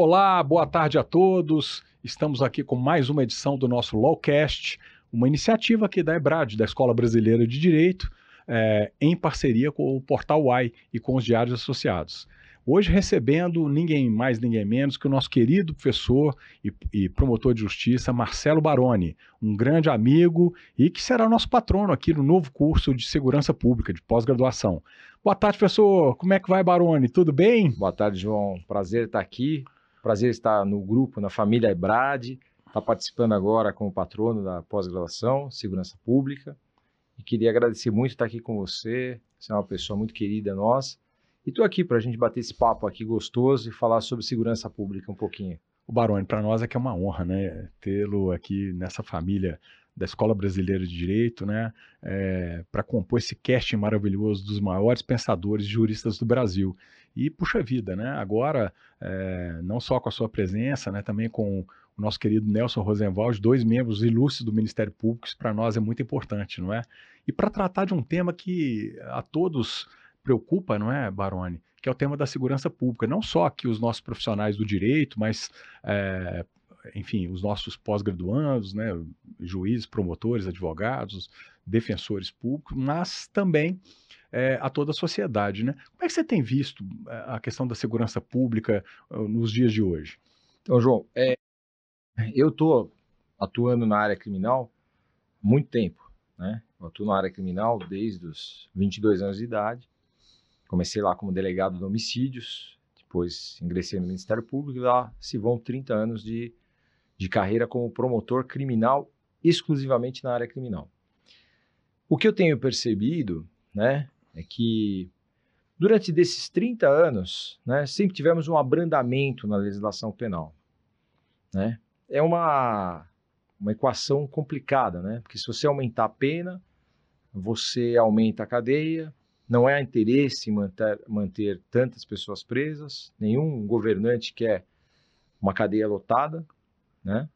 Olá, boa tarde a todos. Estamos aqui com mais uma edição do nosso Lawcast, uma iniciativa aqui da EBRAD, da Escola Brasileira de Direito, é, em parceria com o Portal UAI e com os diários associados. Hoje recebendo ninguém mais, ninguém menos que o nosso querido professor e, e, promotor de justiça, Marcelo Baroni, um grande amigo e que será nosso patrono aqui no novo curso de Segurança Pública, de pós-graduação. Boa tarde, professor. Como é que vai, Baroni? Tudo bem? Boa tarde, João. Prazer estar aqui. Prazer estar no grupo, na família Ebrad. Está participando agora como patrono da pós-graduação, Segurança Pública. E queria agradecer muito estar aqui com você. Você é uma pessoa muito querida nossa e estou aqui para a gente bater esse papo aqui gostoso e falar sobre segurança pública um pouquinho. O Baroni, para nós é que é uma honra, né, tê-lo aqui nessa família da Escola Brasileira de Direito, né, é, para compor esse casting maravilhoso dos maiores pensadores e juristas do Brasil. E puxa vida, né, agora é, não só com a sua presença, né, também com o nosso querido Nelson Rosenwald, dois membros ilustres do Ministério Público, isso para nós é muito importante, não é? E para tratar de um tema que a todos preocupa, não é, Baroni? Que é o tema da segurança pública. Não só aqui os nossos profissionais do direito, mas, é, enfim, os nossos pós-graduandos, né, juízes, promotores, advogados, defensores públicos, mas também é, a toda a sociedade. Né? Como é que você tem visto é, a questão da segurança pública uh, nos dias de hoje? Então, João, é, eu estou atuando na área criminal há muito tempo. Né? Eu atuo na área criminal desde os 22 anos de idade. Comecei lá como delegado de homicídios, depois ingressei no Ministério Público e lá se vão 30 anos de, de carreira como promotor criminal, exclusivamente na área criminal. O que eu tenho percebido, né, é que durante desses 30 anos, né, sempre tivemos um abrandamento na legislação penal, né? É uma uma equação complicada, né? Porque se você aumentar a pena, você aumenta a cadeia, não é interesse manter, manter tantas pessoas presas, nenhum governante quer uma cadeia lotada, né?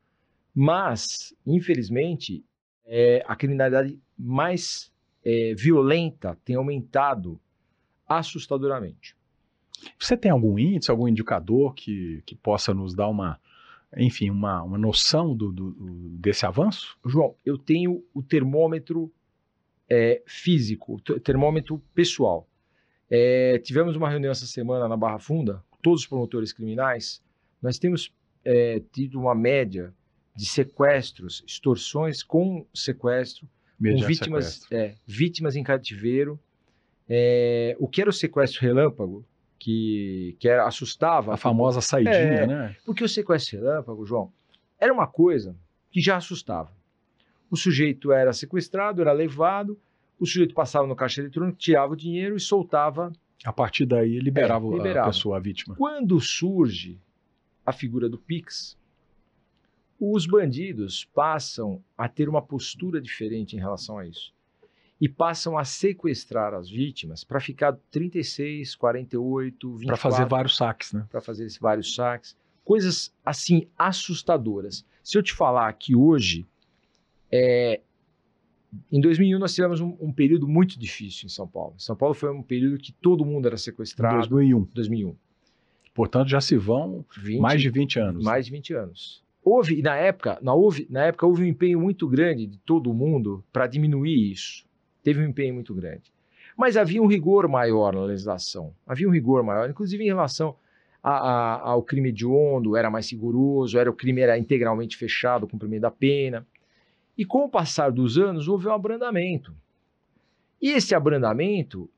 Mas, infelizmente, é, a criminalidade mais é, violenta tem aumentado assustadoramente. Você tem algum índice, algum indicador que, que possa nos dar uma, enfim, uma, uma noção do, do, desse avanço? João, eu tenho o termômetro é, físico, termômetro pessoal. É, tivemos uma reunião essa semana na Barra Funda, todos os promotores criminais. Nós temos é, tido uma média de sequestros, extorsões com sequestro, com vítimas. É, vítimas em cativeiro. É, o que era o sequestro relâmpago, que, que era, assustava. A famosa saidinha, é, né? Porque o sequestro relâmpago, João, era uma coisa que já assustava. O sujeito era sequestrado, era levado, o sujeito passava no caixa eletrônico, tirava o dinheiro e soltava. A partir daí liberava, é, liberava. a pessoa, a vítima. Quando surge a figura do Pix, os bandidos passam a ter uma postura diferente em relação a isso. E passam a sequestrar as vítimas para ficar 36, 48, 24. Para fazer vários saques, né? Para fazer esses vários saques. Coisas assim assustadoras. Se eu te falar que hoje é, em 2001 nós tivemos um, um, período muito difícil em São Paulo. São Paulo foi um período que todo mundo era sequestrado. 2001. 2001. Portanto, já se vão 20, mais de 20 anos. Mais de 20 anos. Houve, na época, na, houve, na época, houve um empenho muito grande de todo mundo para diminuir isso. Teve um empenho muito grande. Mas havia um rigor maior na legislação. Havia um rigor maior, inclusive em relação a, a, ao crime hediondo, era mais rigoroso, era, o crime era integralmente fechado, o cumprimento da pena. E com o passar dos anos, houve um abrandamento. E esse abrandamento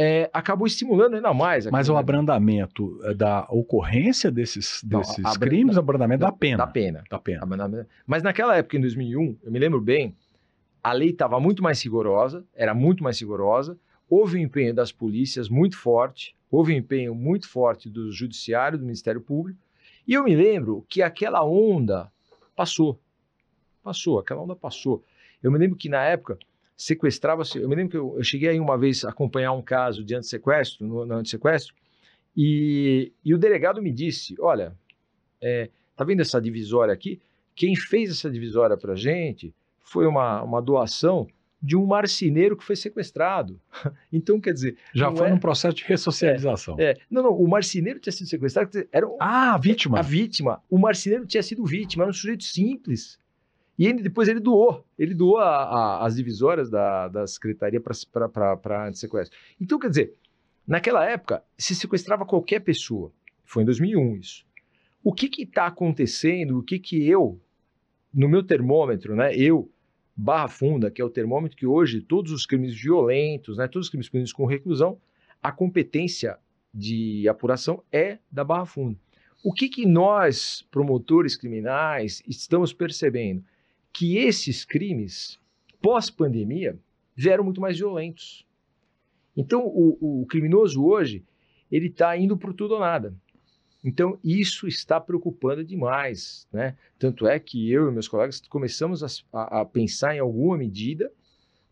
é, acabou estimulando ainda mais. Mas o abrandamento é da ocorrência desses, desses Não, crimes, o abrandamento da, da, pena. Da pena. Da pena. Mas naquela época, em 2001, eu me lembro bem, a lei estava muito mais rigorosa, era muito mais rigorosa, houve um empenho das polícias muito forte, houve um empenho muito forte do judiciário, do Ministério Público, e eu me lembro que aquela onda passou. Passou, aquela onda passou. Eu me lembro que na época sequestrava-se. Eu me lembro que eu, eu, cheguei aí uma vez a acompanhar um caso de antissequestro, no, no antissequestro, e, e o delegado me disse: Olha, é, tá vendo essa divisória aqui? Quem fez essa divisória para gente foi uma, uma doação de um marceneiro que foi sequestrado. Então, quer dizer. Já foi é... num processo de ressocialização. É, é, Não, não, o marceneiro tinha sido sequestrado. Era um... Ah, a vítima. A vítima. O marceneiro tinha sido vítima, era um sujeito simples. E ele, depois ele doou. Ele doou a, a, as divisórias da, da secretaria para antissequestro. Então, quer dizer, naquela época, se sequestrava qualquer pessoa. Foi em 2001 isso. O que está acontecendo? O que, que eu, no meu termômetro, né? Eu Barra Funda, que é o termômetro que hoje todos os crimes violentos, né, todos os crimes punidos com reclusão, a competência de apuração é da Barra Funda. O que, que nós, promotores criminais, estamos percebendo? Que esses crimes, pós-pandemia, vieram muito mais violentos. Então, o, o criminoso hoje, ele está indo para tudo ou nada. Então, isso está preocupando demais, né? Tanto é que eu e meus colegas começamos a, a pensar em alguma medida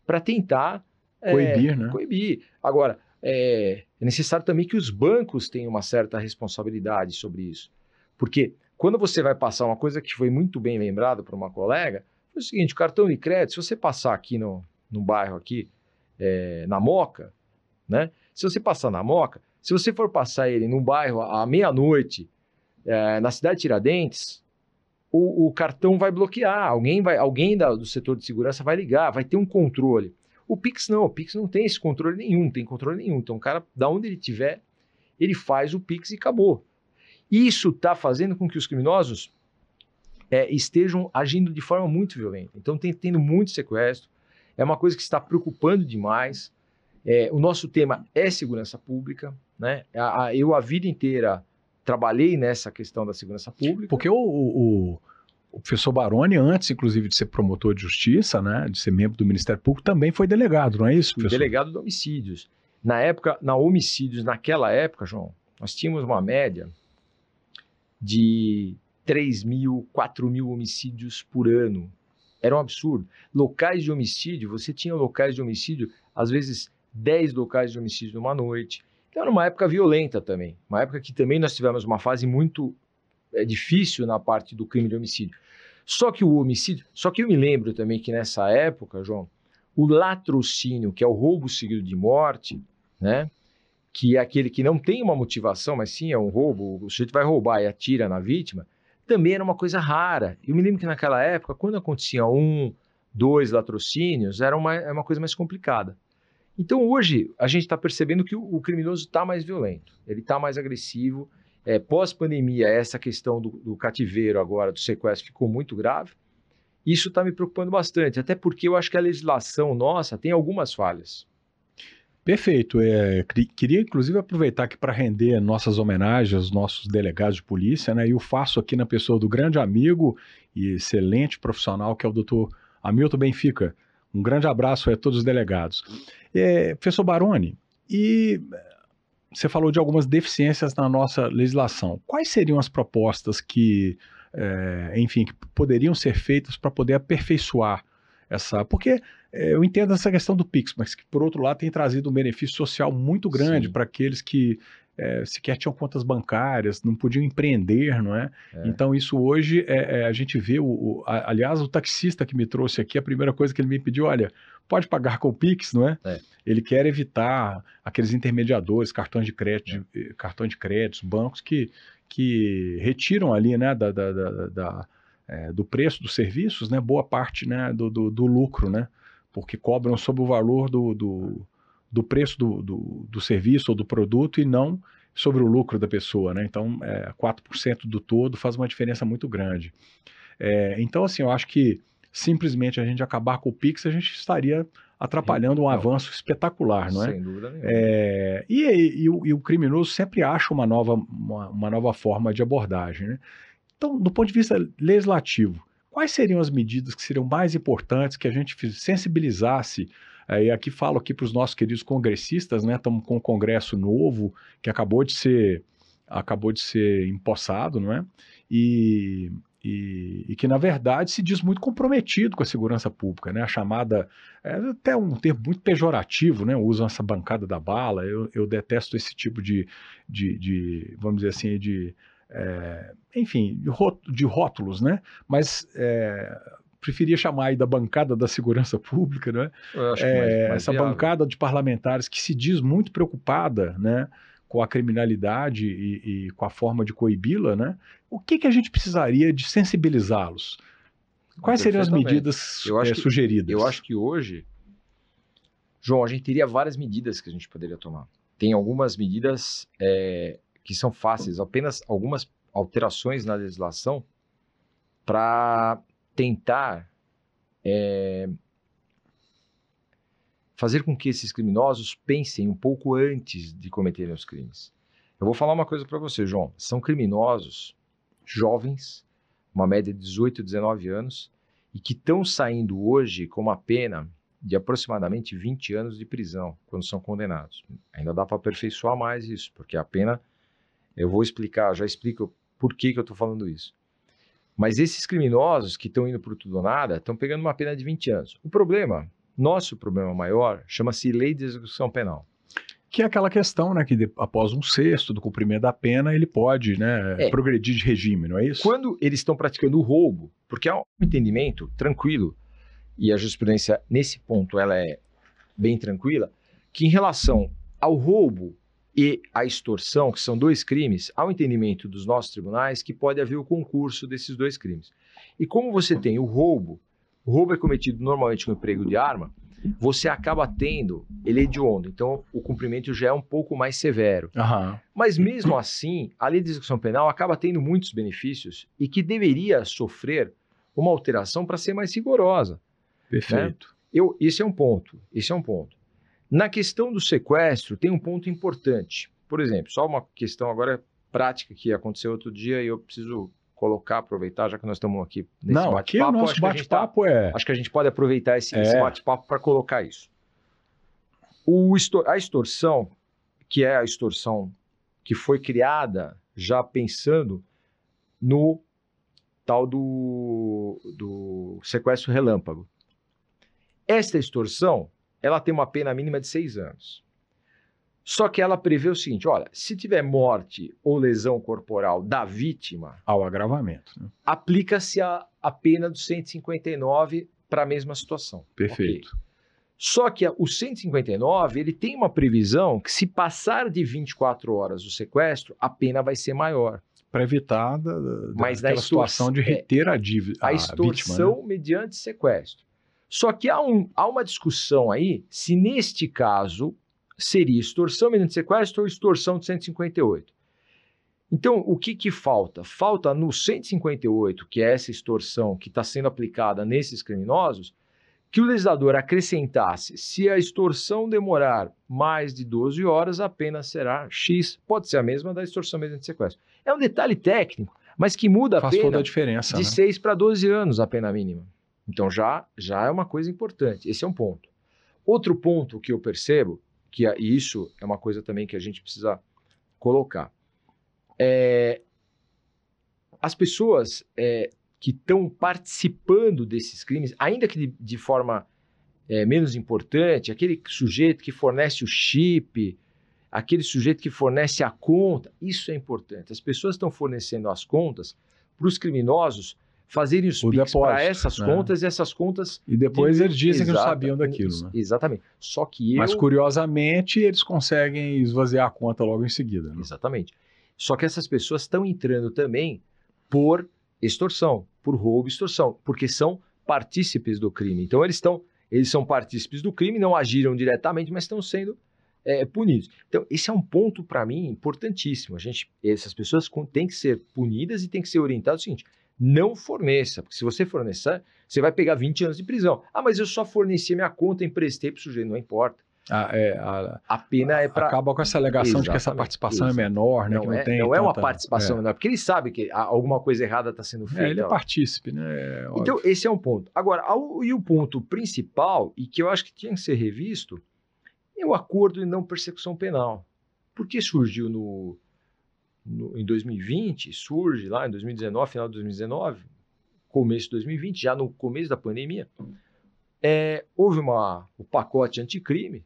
para tentar é, coibir, é, né? Coibir. Agora, é, é necessário também que os bancos tenham uma certa responsabilidade sobre isso. Porque quando você vai passar uma coisa que foi muito bem lembrada por uma colega, foi o seguinte, o cartão de crédito, se você passar aqui no, no bairro aqui, é, na Moca, né? Se você passar na Moca, se você for passar ele num bairro à meia-noite, é, na cidade de Tiradentes, o, o, cartão vai bloquear, alguém, vai, alguém da, do setor de segurança vai ligar, vai ter um controle. O Pix não, o Pix não tem esse controle nenhum, tem controle nenhum. Então o cara, da onde ele tiver, ele faz o Pix e acabou. Isso está fazendo com que os criminosos é, estejam agindo de forma muito violenta. Então tem tendo muito sequestro, é uma coisa que está preocupando demais. É, o nosso tema é segurança pública, né? A, a, eu a vida inteira trabalhei nessa questão da segurança pública. Porque o, o, o, professor Baroni, antes inclusive de ser promotor de justiça, né, de ser membro do Ministério Público, também foi delegado, não é isso, professor? delegado de homicídios. Na época, na homicídios, naquela época, João, nós tínhamos uma média de 3 mil, 4 mil homicídios por ano. Era um absurdo. Locais de homicídio, você tinha locais de homicídio, às vezes 10 locais de homicídio numa noite. Então era uma época violenta também, uma época que também nós tivemos uma fase muito é, difícil na parte do crime de homicídio. Só que o homicídio, só que eu me lembro também que nessa época, João, o latrocínio, que é o roubo seguido de morte, né? Que é aquele que não tem uma motivação, mas sim é um roubo, o sujeito vai roubar e atira na vítima, também era uma coisa rara. Eu me lembro que naquela época, quando acontecia um, dois latrocínios, era uma, era uma coisa mais complicada. Então hoje a gente está percebendo que o, o criminoso está mais violento, ele está mais agressivo. É, Pós-pandemia, essa questão do, do cativeiro agora, do sequestro, ficou muito grave. Isso está me preocupando bastante, até porque eu acho que a legislação nossa tem algumas falhas. Perfeito. É, queria, inclusive, aproveitar aqui para render nossas homenagens aos nossos delegados de polícia, né? E o faço aqui na pessoa do grande amigo e excelente profissional, que é o doutor Hamilton Benfica. Um grande abraço a todos os delegados. É, professor Baroni, e você falou de algumas deficiências na nossa legislação. Quais seriam as propostas que, é, enfim, que poderiam ser feitas para poder aperfeiçoar essa. Porque é, eu entendo essa questão do Pix, mas que, por outro lado, tem trazido um benefício social muito grande para aqueles que é, sequer tinham contas bancárias, não podiam empreender, não é? é. Então isso hoje é, é a gente vê, o, o a, aliás, o taxista que me trouxe aqui, a primeira coisa que ele me pediu, olha, pode pagar com o Pix, não é? é. Ele quer evitar aqueles intermediadores, cartões de crédito, é. eh, cartão de crédito, bancos que, que retiram ali, né, da, da, da, da é, do preço dos serviços, né, boa parte, né, do, do, do lucro, né? Porque cobram sobre o valor do, do do preço do, do, do, serviço ou do produto e não sobre o lucro da pessoa, né? Então, é, 4% do todo faz uma diferença muito grande. É, então, assim, eu acho que simplesmente a gente acabar com o Pix, a gente estaria atrapalhando um avanço espetacular, não é? Sem dúvida nenhuma. É, e, e, e, o, e, o, criminoso sempre acha uma nova, uma, uma nova forma de abordagem, né? Então, do ponto de vista legislativo, quais seriam as medidas que seriam mais importantes que a gente sensibilizasse é, e aqui falo aqui para os nossos queridos congressistas, né? Estamos com um congresso novo que acabou de ser acabou de ser empossado, não é? E, e, e, que na verdade se diz muito comprometido com a segurança pública, né? A chamada é até um termo muito pejorativo, né? Usam essa bancada da bala. Eu, eu detesto esse tipo de, de, de vamos dizer assim, de é, enfim, de rótulos, né? Mas é, preferia chamar aí da bancada da segurança pública, né? É, mais- mais essa viável. bancada de parlamentares que se diz muito preocupada, né? Com a criminalidade e, e com a forma de coibi-la, né? O que, que a gente precisaria de sensibilizá-los? Quais seriam as medidas Eu acho eh, que- sugeridas? Eu acho que hoje, João, a gente teria várias medidas que a gente poderia tomar. Tem algumas medidas é, que são fáceis, apenas algumas alterações na legislação para tentar é, fazer com que esses criminosos pensem um pouco antes de cometerem os crimes. Eu vou falar uma coisa para você, João. São criminosos jovens, uma média de 18, 19 anos, e que estão saindo hoje com uma pena de aproximadamente 20 anos de prisão quando são condenados. Ainda dá para aperfeiçoar mais isso, porque a pena, eu vou explicar, já explico por que, que eu estou falando isso. Mas esses criminosos que estão indo por tudo ou nada estão pegando uma pena de 20 anos. O problema, nosso problema maior, chama-se Lei de Execução Penal. Que é aquela questão, né? Que de- após um sexto do cumprimento da pena, ele pode, né? É. Progredir de regime, não é isso? Quando eles estão praticando o roubo, porque há um entendimento tranquilo, e a jurisprudência nesse ponto ela é bem tranquila, que em relação ao roubo e à extorsão, que são dois crimes, um entendimento dos nossos tribunais que pode haver o concurso desses dois crimes. E como você tem o roubo, o roubo é cometido normalmente com emprego de arma, você acaba tendo ele é hediondo, então o cumprimento já é um pouco mais severo. Aham. Mas mesmo assim, a lei de execução penal acaba tendo muitos benefícios e que deveria sofrer uma alteração para ser mais rigorosa. Perfeito. Eu, esse é um ponto. Esse é um ponto. Na questão do sequestro, tem um ponto importante. Por exemplo, só uma questão agora prática que aconteceu outro dia e eu preciso colocar, aproveitar, já que nós estamos aqui nesse não, aqui o bate-papo. nosso tá- bate-papo é. Acho que a gente pode aproveitar esse, É. esse bate-papo para colocar isso. O a extorsão, que é a extorsão que foi criada já pensando no tal do, do sequestro relâmpago. Esta extorsão, ela tem uma pena mínima de seis anos. Só que ela prevê o seguinte: olha, se tiver morte ou lesão corporal da vítima, Ao agravamento. né? aplica-se a, a pena do 159 para a mesma situação. Perfeito. Ok. Só que o 159 ele tem uma previsão que se passar de 24 horas o sequestro, a pena vai ser maior. Para evitar da, da- Mas situação de é, reter a, dívida, A, a extorsão vítima. né? mediante sequestro. Só que há, um- há uma discussão aí se neste caso seria extorsão mediante sequestro ou extorsão de 158. Então, o que, que falta? Falta no 158, que é essa extorsão que está sendo aplicada nesses criminosos, que o legislador acrescentasse: se a extorsão demorar mais de 12 horas, a pena será X. Pode ser a mesma da extorsão mediante sequestro. É um detalhe técnico, mas que muda a Faz pena toda a diferença. de né? 6 para 12 anos a pena mínima. Então já, já é uma coisa importante. Esse é um ponto. Outro ponto que eu percebo, que é- e isso é uma coisa também que a gente precisa colocar, é as pessoas é, que estão participando desses crimes, ainda que de, de forma é, menos importante, aquele sujeito que fornece o chip, aquele sujeito que fornece a conta, isso é importante. As pessoas estão fornecendo as contas para os criminosos fazerem os PIX para essas né? contas e essas contas. E depois de- eles dizem que não sabiam daquilo. Né? Exatamente. Só que eu. Mas curiosamente eles conseguem esvaziar a conta logo em seguida. né? Exatamente. Só que essas pessoas estão entrando também por extorsão, por roubo e extorsão, porque são partícipes do crime. Então eles estão, eles são partícipes do crime, não agiram diretamente, mas estão sendo é, punidos. Então esse é um ponto para mim importantíssimo. A gente, essas pessoas têm que ser punidas e têm que ser orientadas o seguinte: não forneça, porque se você fornecer, você vai pegar 20 anos de prisão. Ah, mas eu só forneci minha conta, emprestei para o sujeito, não importa. A- é, a- A pena é para acaba com essa alegação de que essa Exatamente, participação exato. é menor, né? não, que não, é, tem não é uma participação é. menor, porque ele sabe que alguma coisa errada está sendo feita. É, ele é partícipe, né? É então, esse é um ponto. Agora, ao- e o ponto principal, e que eu acho que tinha que ser revisto, é o acordo de não persecução penal. Por que surgiu no, no- em 2020, surge lá em 2019, final de 2019, começo de 2020, já no começo da pandemia, é, houve uma, o pacote anticrime,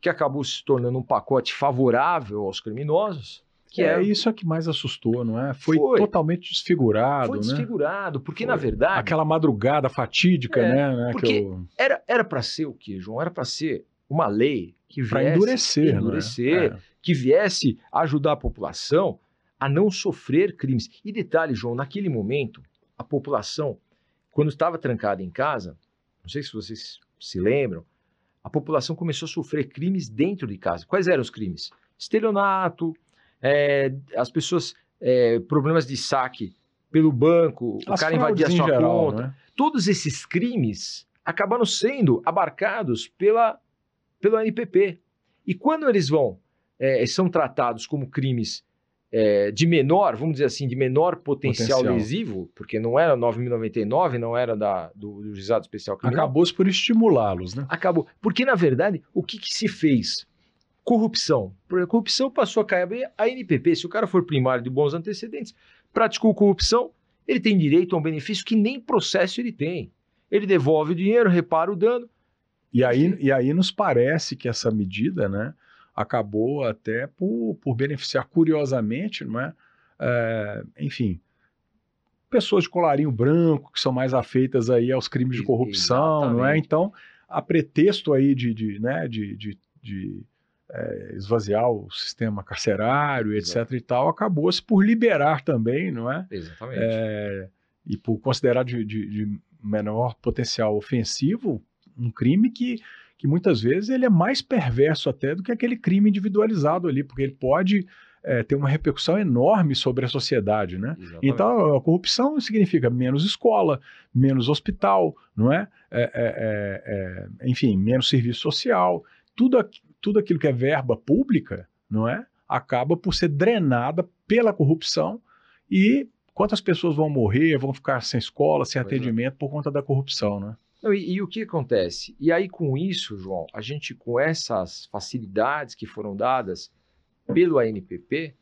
que acabou se tornando um pacote favorável aos criminosos, Que é, é, isso é que mais assustou, não é? Foi, Foi. totalmente desfigurado, foi né? desfigurado, porque na Foi. verdade Aquela madrugada fatídica, É, né? né, que porque eu- era para ser o quê, João? Era para ser uma lei que viesse endurecer, né? endurecer, É. que viesse ajudar a população a não sofrer crimes. E detalhe, João, naquele momento, a população, quando estava trancada em casa, não sei se vocês se lembram, a população começou a sofrer crimes dentro de casa. Quais eram os crimes? Estelionato, é, as pessoas, é, problemas de saque pelo banco, o As cara invadia sua geral, conta. né? Todos esses crimes acabaram sendo abarcados pela, pelo ANPP. E quando eles vão, é, são tratados como crimes é, de menor, vamos dizer assim, de menor potencial, Potencial. lesivo, porque não era 9.099, não era da, do, do Juizado Especial Criminal, Acabou-se por estimulá-los, né? acabou. Porque, na verdade, o que, que se fez? Corrupção. Exemplo, corrupção passou a cair a NPP. Se o cara for primário de bons antecedentes, praticou corrupção, ele tem direito a um benefício que nem processo ele tem. Ele devolve o dinheiro, repara o dano. E aí, e aí nos parece que essa medida, né, acabou até por, por beneficiar curiosamente, não é? É, enfim, pessoas de colarinho branco que são mais afeitas aí aos crimes de corrupção, não é? exatamente. Então, a pretexto aí de, de, né, de, de, de, é, esvaziar o sistema carcerário, etc. Exato. e tal, acabou-se por liberar também, não é? Exatamente. É, e por considerar de, de- de menor potencial ofensivo um crime que, que muitas vezes ele é mais perverso até do que aquele crime individualizado ali, porque ele pode é, ter uma repercussão enorme sobre a sociedade, né? Então, a corrupção significa menos escola, menos hospital, não é? É, é, é, é, enfim, menos serviço social. Tudo, aqui- tudo aquilo que é verba pública, não é? Acaba por ser drenada pela corrupção e quantas pessoas vão morrer, vão ficar sem escola, sem Pois é. atendimento por conta da corrupção, né? Não, e, e o que acontece? E aí, com isso, João, a gente, com essas facilidades que foram dadas pelo ANPP,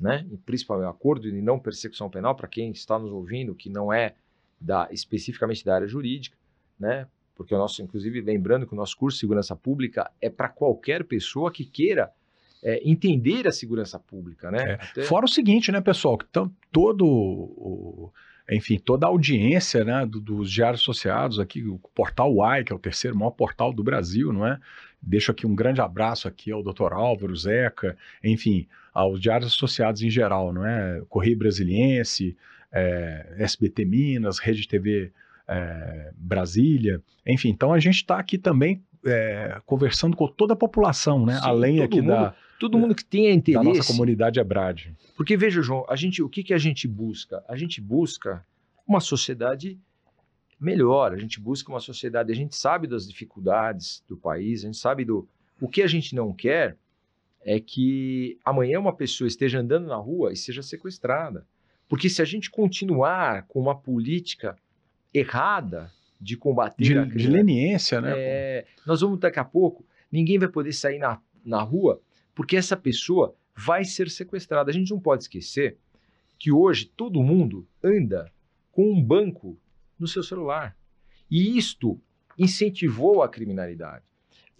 né, e principalmente o acordo de não persecução penal, para quem está nos ouvindo, que não é da, especificamente da área jurídica, né, porque o nosso, inclusive, lembrando que o nosso curso de segurança pública é para qualquer pessoa que queira é, entender a segurança pública, né? É. Até- Fora o seguinte, né, pessoal, que todo o, enfim, toda a audiência, né, do- dos diários associados aqui, o portal UAI, que é o terceiro maior portal do Brasil, não é? Deixo aqui um grande abraço aqui ao Dr. Álvaro, Zeca, enfim, aos diários associados em geral, não é? Correio Brasiliense, é, SBT Minas, Rede TV é, Brasília, enfim, então a gente está aqui também é, conversando com toda a população, né? Sim, Além aqui da, Todo mundo que tenha da interesse. nossa comunidade Ebrade. Porque veja, João, a gente, o que, que a gente busca? A gente busca uma sociedade melhor, a gente busca uma sociedade, a gente sabe das dificuldades do país, a gente sabe do. O que a gente não quer é que amanhã uma pessoa esteja andando na rua e seja sequestrada. Porque se a gente continuar com uma política errada de combater De, a de criminalidade, leniência, né? é, nós vamos daqui a pouco, ninguém vai poder sair na, na rua porque essa pessoa vai ser sequestrada. A gente não pode esquecer que hoje todo mundo anda com um banco no seu celular. E isto incentivou a criminalidade.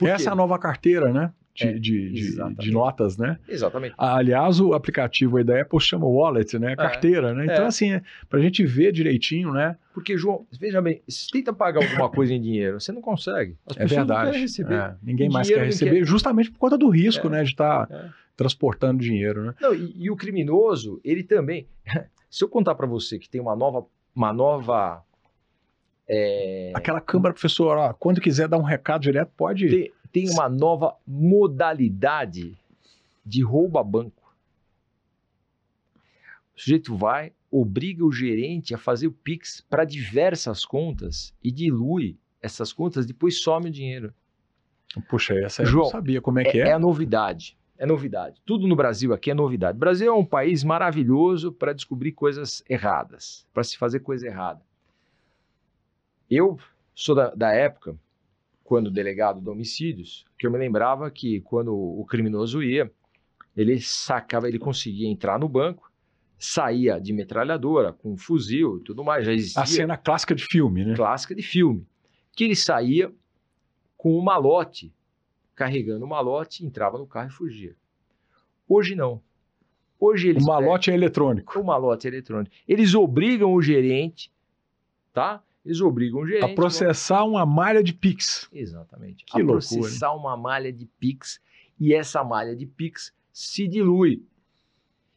Essa é a nova carteira, né? De, É, de, de- de notas, né? Exatamente. Ah, Aliás, o aplicativo aí da Apple chama Wallet, né? Carteira, né? Então, é. assim, é, pra gente ver direitinho, né? Porque, João, veja bem, se tenta pagar alguma coisa em dinheiro, você não consegue. As É verdade. É, ninguém mais quer receber, quer- justamente por conta do risco, É. né? De estar É. transportando dinheiro, né? Não, e, e o criminoso, ele também. Se eu contar para você que tem uma nova, uma nova, é, Aquela câmara, professor, ó, quando quiser dar um recado direto, pode. tem, tem uma nova modalidade de rouba banco. O sujeito vai, obriga o gerente a fazer o pix para diversas contas e dilui essas contas, depois some o dinheiro. Puxa, essa eu João, não sabia como é É, que é. é a novidade. É novidade. Tudo no Brasil aqui é novidade. O Brasil é um país maravilhoso para descobrir coisas erradas, para se fazer coisa errada. Eu sou da, da época, quando delegado de homicídios, que eu me lembrava que quando o criminoso ia, ele sacava, ele conseguia entrar no banco, saía de metralhadora, com um fuzil e tudo mais. Já existia A cena clássica de filme, né? clássica de filme, que ele saía com um malote, carregando o malote, entrava no carro e fugia. Hoje não. Hoje eles o malote é eletrônico. O malote é eletrônico. Eles obrigam o gerente, tá? Eles obrigam o gerente a processar uma malha de Pix. Exatamente. Que a loucura, processar uma malha de Pix e essa malha de Pix se dilui.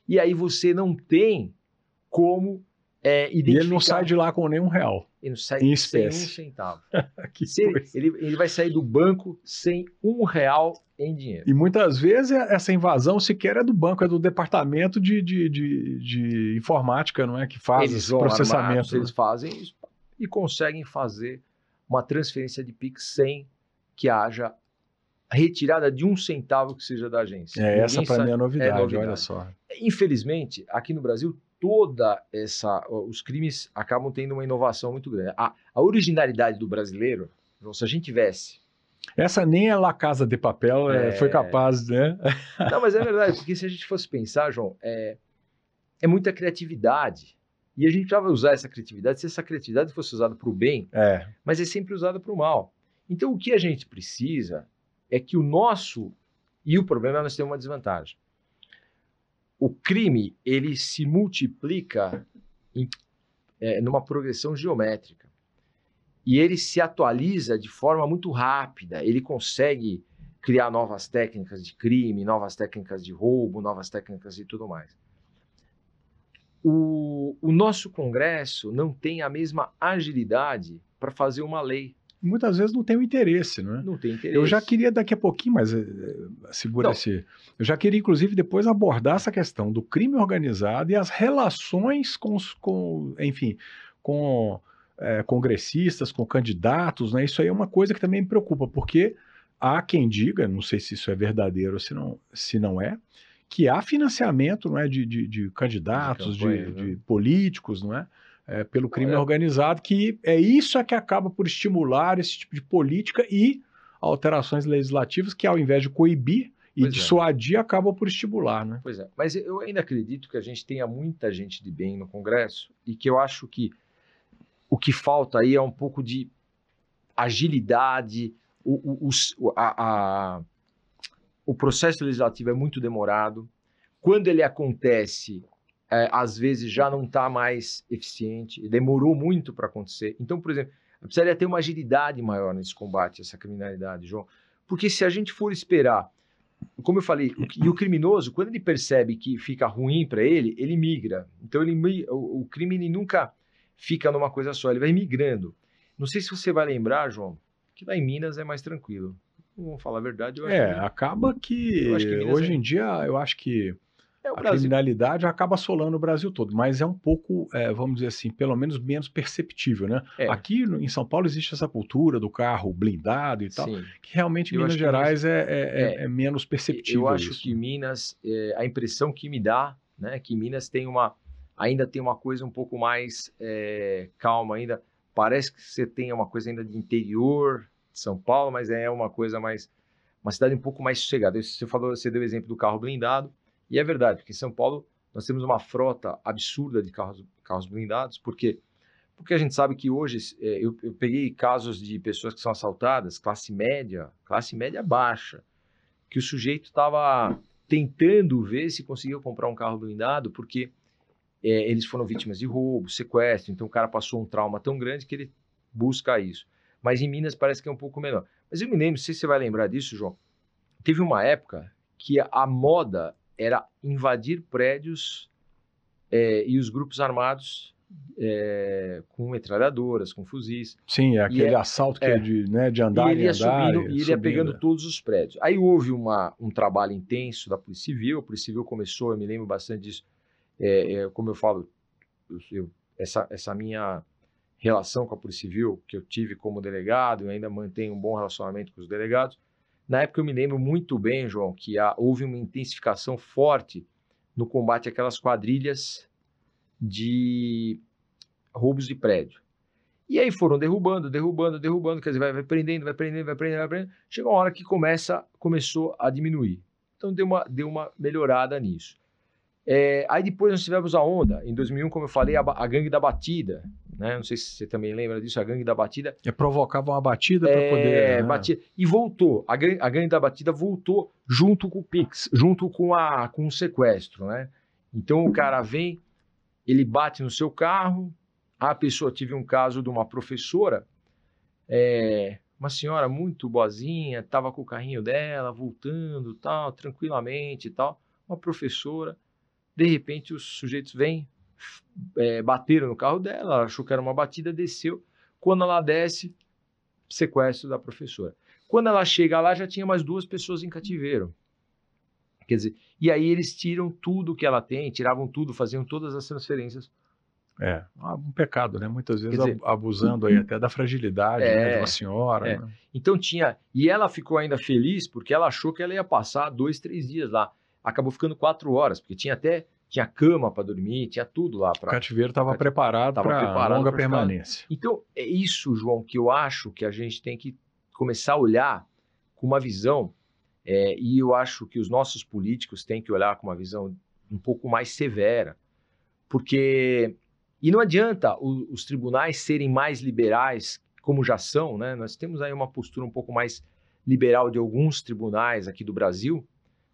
E aí você não tem como é, E ele não sai de lá com nenhum real. Ele não sai em sem um espécie. centavo. Que Se ele, coisa. ele, ele vai sair do banco sem um real em dinheiro. E muitas vezes é- essa invasão sequer é do banco, é do departamento de, de, de, de informática, não é? Que faz eles esse processamento. armados, né? eles fazem isso e conseguem fazer uma transferência de Pix sem que haja retirada de um centavo que seja da agência. É, essa para mim é novidade, novidade. olha só. Infelizmente, aqui no Brasil, toda essa. Os crimes acabam tendo uma inovação muito grande. A, a originalidade do brasileiro, João, se a gente tivesse. Essa nem é La Casa de Papel é, É. foi capaz, né? Não, mas é verdade, porque se a gente fosse pensar, João, é, é muita criatividade. E a gente precisava usar essa criatividade se essa criatividade fosse usada para o bem, É, mas é sempre usada para o mal. Então, o que a gente precisa é que o nosso. E o problema é nós temos uma desvantagem. O crime, ele se multiplica em, é, numa progressão geométrica. E ele se atualiza de forma muito rápida. Ele consegue criar novas técnicas de crime, novas técnicas de roubo, novas técnicas e tudo mais. O, o nosso Congresso não tem a mesma agilidade para fazer uma lei. muitas vezes não tem o interesse, não é? Não tem interesse. Eu já queria daqui a pouquinho, mas eh, segura Não. esse. Eu já queria, inclusive, depois abordar essa questão do crime organizado e as relações com, os, com enfim, com eh, congressistas, com candidatos, né? Isso aí é uma coisa que também me preocupa, porque há quem diga, não sei se isso é verdadeiro ou se não, se não é, que há financiamento não é, de, de, de candidatos, de, campanha, né? de políticos, não é? É, pelo crime É. organizado, que é isso é que acaba por estimular esse tipo de política e alterações legislativas que, ao invés de coibir e Pois é. dissuadir, acabam por estimular, né? Pois é, mas eu ainda acredito que a gente tenha muita gente de bem no Congresso e que eu acho que o que falta aí é um pouco de agilidade. O, o, o- a- a- o processo legislativo é muito demorado. Quando ele acontece, é, às vezes já não está mais eficiente, demorou muito para acontecer. Então, por exemplo, precisaria ter uma agilidade maior nesse combate a essa criminalidade, João. Porque se a gente for esperar como eu falei, o, e o criminoso, quando ele percebe que fica ruim para ele, ele migra. Então ele, o, o crime nunca fica numa coisa só, ele vai migrando. Não sei se você vai lembrar, João, que lá em Minas é mais tranquilo. Vamos falar a verdade, eu acho É, que acaba que, que Minas hoje é- em dia eu acho que é a Brasil. criminalidade acaba assolando o Brasil todo, mas é um pouco, é, vamos dizer assim, pelo menos menos perceptível, né? É, Aqui no- em São Paulo existe essa cultura do carro blindado e tal, sim. que realmente em Minas Gerais é, é- é- é. é menos perceptível Eu acho isso. que Minas, a impressão que me dá, né, que Minas tem uma, ainda tem uma coisa um pouco mais calma ainda. Parece que você tem uma coisa ainda de interior de São Paulo, mas é uma coisa mais, uma cidade um pouco mais sossegada. Você falou, você deu o exemplo do carro blindado e é verdade, porque em São Paulo nós temos uma frota absurda de carros, carros blindados, porque porque a gente sabe que hoje é, eu, eu peguei casos de pessoas que são assaltadas, classe média, classe média baixa, que o sujeito estava tentando ver se conseguia comprar um carro blindado, porque é, eles foram vítimas de roubo, sequestro, então o cara passou um trauma tão grande que ele busca isso. Mas em Minas parece que é um pouco menor. Mas eu me lembro, não sei se você vai lembrar disso, João, teve uma época que a moda era invadir prédios é, e os grupos armados é, com metralhadoras, com fuzis. Sim, é aquele é- assalto que é, de, né, de andar e ele ia andar. subindo e ele ia pegando todos os prédios. Aí houve uma, um trabalho intenso da Polícia Civil. A Polícia Civil começou, eu me lembro bastante disso. É, como eu falo, eu- essa, essa minha relação com a Polícia Civil, que eu tive como delegado, eu ainda mantenho um bom relacionamento com os delegados. Na época eu me lembro muito bem, João, que há- houve uma intensificação forte no combate àquelas quadrilhas de roubos de prédio. E aí foram derrubando, derrubando, derrubando, quer dizer, vai, vai prendendo, vai prendendo, vai prendendo, vai prendendo. Chegou uma hora que começa, começou a diminuir. Então deu uma, deu uma melhorada nisso. É, aí depois nós tivemos a onda, em 2001, como eu falei, a, a gangue da batida, né? Não sei se você também lembra disso, a gangue da batida. É, provocava uma batida para É, poder. né? batida. E voltou, a gangue, a gangue da batida voltou junto com o Pix, junto com, a, com o sequestro, né? Então o cara vem, ele bate no seu carro, a pessoa tive um caso de uma professora, é, uma senhora muito boazinha, estava com o carrinho dela, voltando, tal, tranquilamente e tal, uma professora, de repente os sujeitos vêm, é, bateram no carro dela, ela achou que era uma batida, desceu, quando ela desce, sequestro da professora. Quando ela chega lá, já tinha mais duas pessoas em cativeiro. Quer dizer, e aí eles tiram tudo que ela tem, tiravam tudo, faziam todas as transferências. É, um pecado, né? Muitas vezes dizer, abusando aí até da fragilidade é, né, de uma senhora. É. Né? Então tinha. E ela ficou ainda feliz porque ela achou que ela ia passar dois, três dias lá. Acabou ficando quatro horas, porque tinha até tinha cama para dormir, tinha tudo lá. Pra, o cativeiro estava preparado para longa permanência. Então é isso, João, que eu acho que a gente tem que começar a olhar com uma visão é, e eu acho que os nossos políticos têm que olhar com uma visão um pouco mais severa, porque e não adianta o, os tribunais serem mais liberais, como já são, né? Nós temos aí uma postura um pouco mais liberal de alguns tribunais aqui do Brasil,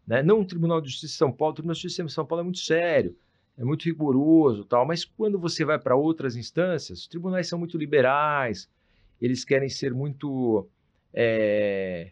né? Não o Tribunal de Justiça de São Paulo, o Tribunal de Justiça de São Paulo é muito sério, é muito rigoroso, tal. Mas quando você vai para outras instâncias, os tribunais são muito liberais, eles querem ser muito é,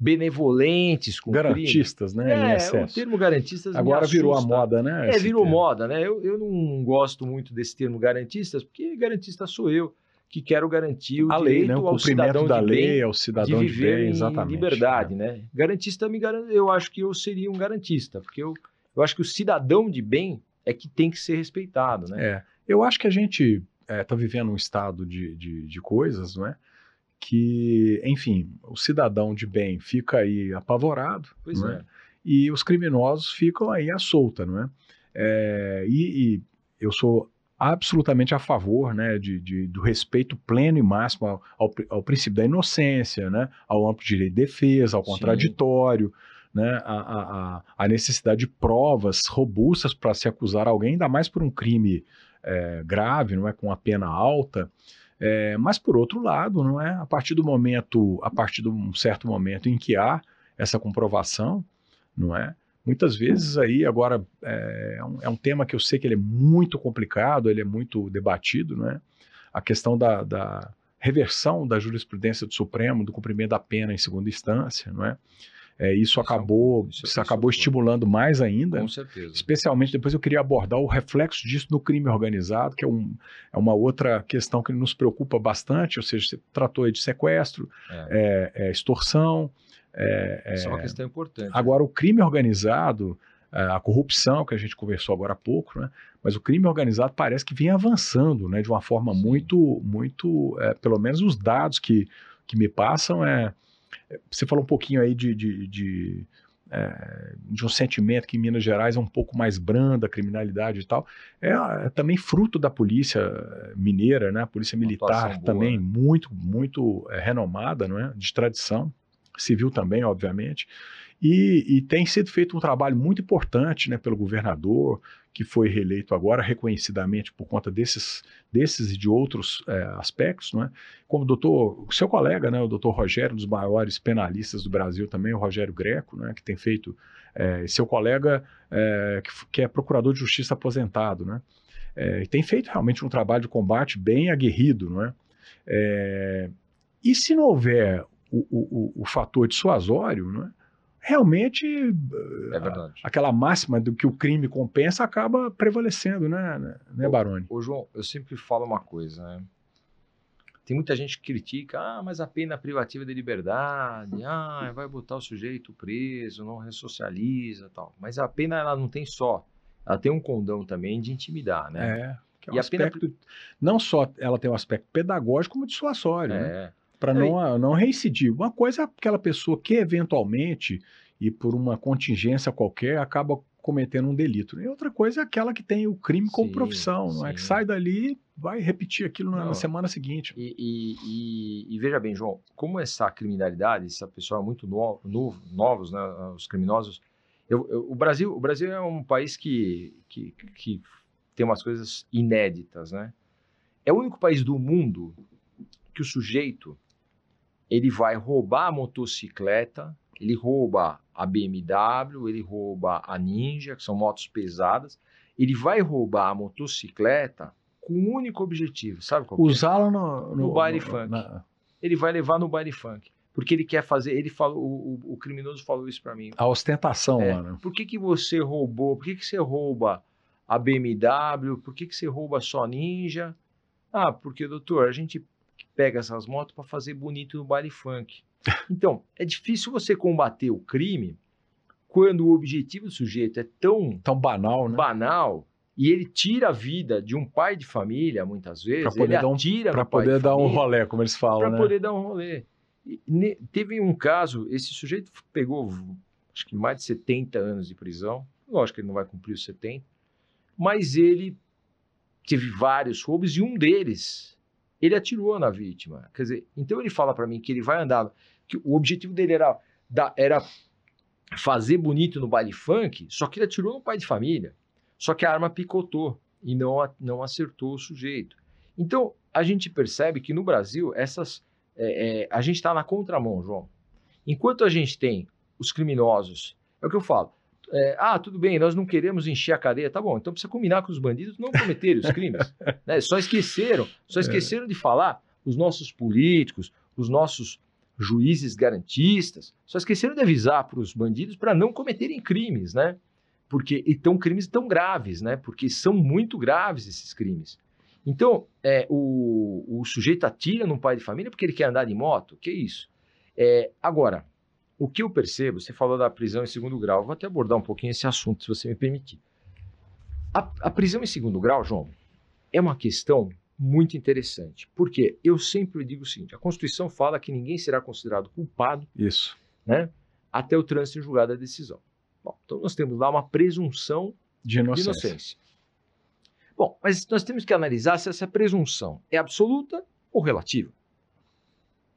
benevolentes com garantistas, crime. né? É, o termo garantistas agora virou a moda, né? É, virou termo. moda, né? Eu, eu não gosto muito desse termo garantistas, porque garantista sou eu que quero garantir o a direito lei, né? o ao cidadão da de lei, bem, ao cidadão de, viver de bem, exatamente, em liberdade, né? né? Garantista me gar... eu acho que eu seria um garantista, porque eu, eu acho que o cidadão de bem é que tem que ser respeitado, né? É, eu acho que a gente está é, tá vivendo um estado de, de, de coisas, não é? que, enfim, o cidadão de bem fica aí apavorado, pois não é? é? e os criminosos ficam aí à solta, não é? é e, e, eu sou absolutamente a favor, né, de, de do respeito pleno e máximo ao, ao, ao, princípio da inocência, né, ao amplo direito de defesa, ao contraditório, Sim. né, a, a, a, necessidade de provas robustas para se acusar alguém, ainda mais por um crime é, grave, não é, com a pena alta. É, mas por outro lado, não é? A partir do momento, a partir de um certo momento em que há essa comprovação, não é? Muitas vezes aí agora é, é um, é um, tema que eu sei que ele é muito complicado, ele é muito debatido, não é? A questão da, da reversão da jurisprudência do Supremo, do cumprimento da pena em segunda instância, não é? É, isso, acabou, isso, isso acabou estimulando mais ainda. Com certeza. Especialmente depois eu queria abordar o reflexo disso no crime organizado, que é, um, é uma outra questão que nos preocupa bastante, ou seja, você tratou aí de sequestro, é. É, é extorsão. É, Isso é uma questão importante. Agora, o crime organizado, a corrupção que a gente conversou agora há pouco, né? mas o crime organizado parece que vem avançando né? de uma forma Sim. muito, muito, é, pelo menos os dados que, que me passam é você falou um pouquinho aí de, de, de, é, de, um sentimento que em Minas Gerais é um pouco mais branda a criminalidade e tal. É, é também fruto da polícia mineira, né? A polícia militar também boa, né? muito, muito é, renomada, não é? De tradição, civil também, obviamente. E, e, tem sido feito um trabalho muito importante né, pelo governador, que foi reeleito agora, reconhecidamente por conta desses, desses e de outros é, aspectos, né? como o doutor, seu colega, né, o doutor Rogério, um dos maiores penalistas do Brasil também, o Rogério Greco, né, que tem feito, é, seu colega é, que, que, é procurador de justiça aposentado, né, e tem feito realmente um trabalho de combate bem aguerrido, não é e se não houver o, o, o, fator dissuasório, não é? realmente é verdade. aquela máxima do que o crime compensa acaba prevalecendo, né, né Baroni? Ô, João, eu sempre falo uma coisa, né? Tem muita gente que critica, ah, mas a pena privativa de liberdade, ah, vai botar o sujeito preso, não ressocializa tal. Mas a pena ela não tem só, ela tem um condão também de intimidar, né? É. É um e aspecto, pena... não só ela tem um aspecto pedagógico, como dissuasório, né? é. né? Para não, não reincidir. Uma coisa é aquela pessoa que eventualmente e por uma contingência qualquer acaba cometendo um delito. E outra coisa é aquela que tem o crime como sim, profissão, não é que sai dali vai repetir aquilo na, na semana seguinte. E, e, e, e, veja bem, João, como essa criminalidade, essa pessoa é muito no, novo, novos, né, os criminosos, eu, eu, o Brasil, o Brasil é um país que, que, que tem umas coisas inéditas, né? É o único país do mundo que o sujeito ele vai roubar a motocicleta Ele rouba a BMW, ele rouba a Ninja, que são motos pesadas. Ele vai roubar a motocicleta com um único objetivo, sabe qual é? Usá-la no, No no, baile no- funk. na- Ele vai levar no baile funk. Porque ele quer fazer. Ele falou, o, o- criminoso falou isso pra mim. a ostentação É, né? Por que, que você roubou? Por que, que você rouba a BMW? Por que, que você rouba só Ninja? Ah, porque, doutor, a gente pega essas motos para fazer bonito no baile funk. Então, é difícil você combater o crime quando o objetivo do sujeito é tão Tão banal, né? banal e ele tira a vida de um pai de família, muitas vezes, Pra poder um- atira Pra poder de dar um família, rolé, como eles falam, para né? poder dar um rolê. E ne- teve um caso, esse sujeito pegou acho que mais de 70 anos de prisão. Lógico que ele não vai cumprir os 70, mas ele teve vários roubos e um deles ele atirou na vítima. Quer dizer, então ele fala para mim que ele vai andar, que o objetivo dele era era fazer bonito no baile funk, só que ele atirou no pai de família. Só que a arma picotou e não, não acertou o sujeito. Então, a gente percebe que no Brasil, essas, é, é, a gente está na contramão, João. Enquanto a gente tem os criminosos, é o que eu falo. É, ah, tudo bem, nós não queremos encher a cadeia, tá bom. Então precisa combinar com os bandidos não cometerem os crimes. né? Só esqueceram, só esqueceram de falar os nossos políticos, os nossos juízes garantistas, só esqueceram de avisar para os bandidos para não cometerem crimes, né? Porque então crimes tão graves, né? Porque são muito graves esses crimes. Então, é, o, o sujeito atira num pai de família porque ele quer andar de moto? Que isso? É, agora, o que eu percebo, você falou da prisão em segundo grau, eu vou até abordar um pouquinho esse assunto, se você me permitir. A, a prisão em segundo grau, João, é uma questão muito interessante. Porque eu sempre digo o seguinte: a Constituição fala que ninguém será considerado culpado Isso. né, até o trânsito em julgado da decisão. Bom, então nós temos lá uma presunção De de inocência. inocência. Bom, mas nós temos que analisar se essa presunção é absoluta ou relativa.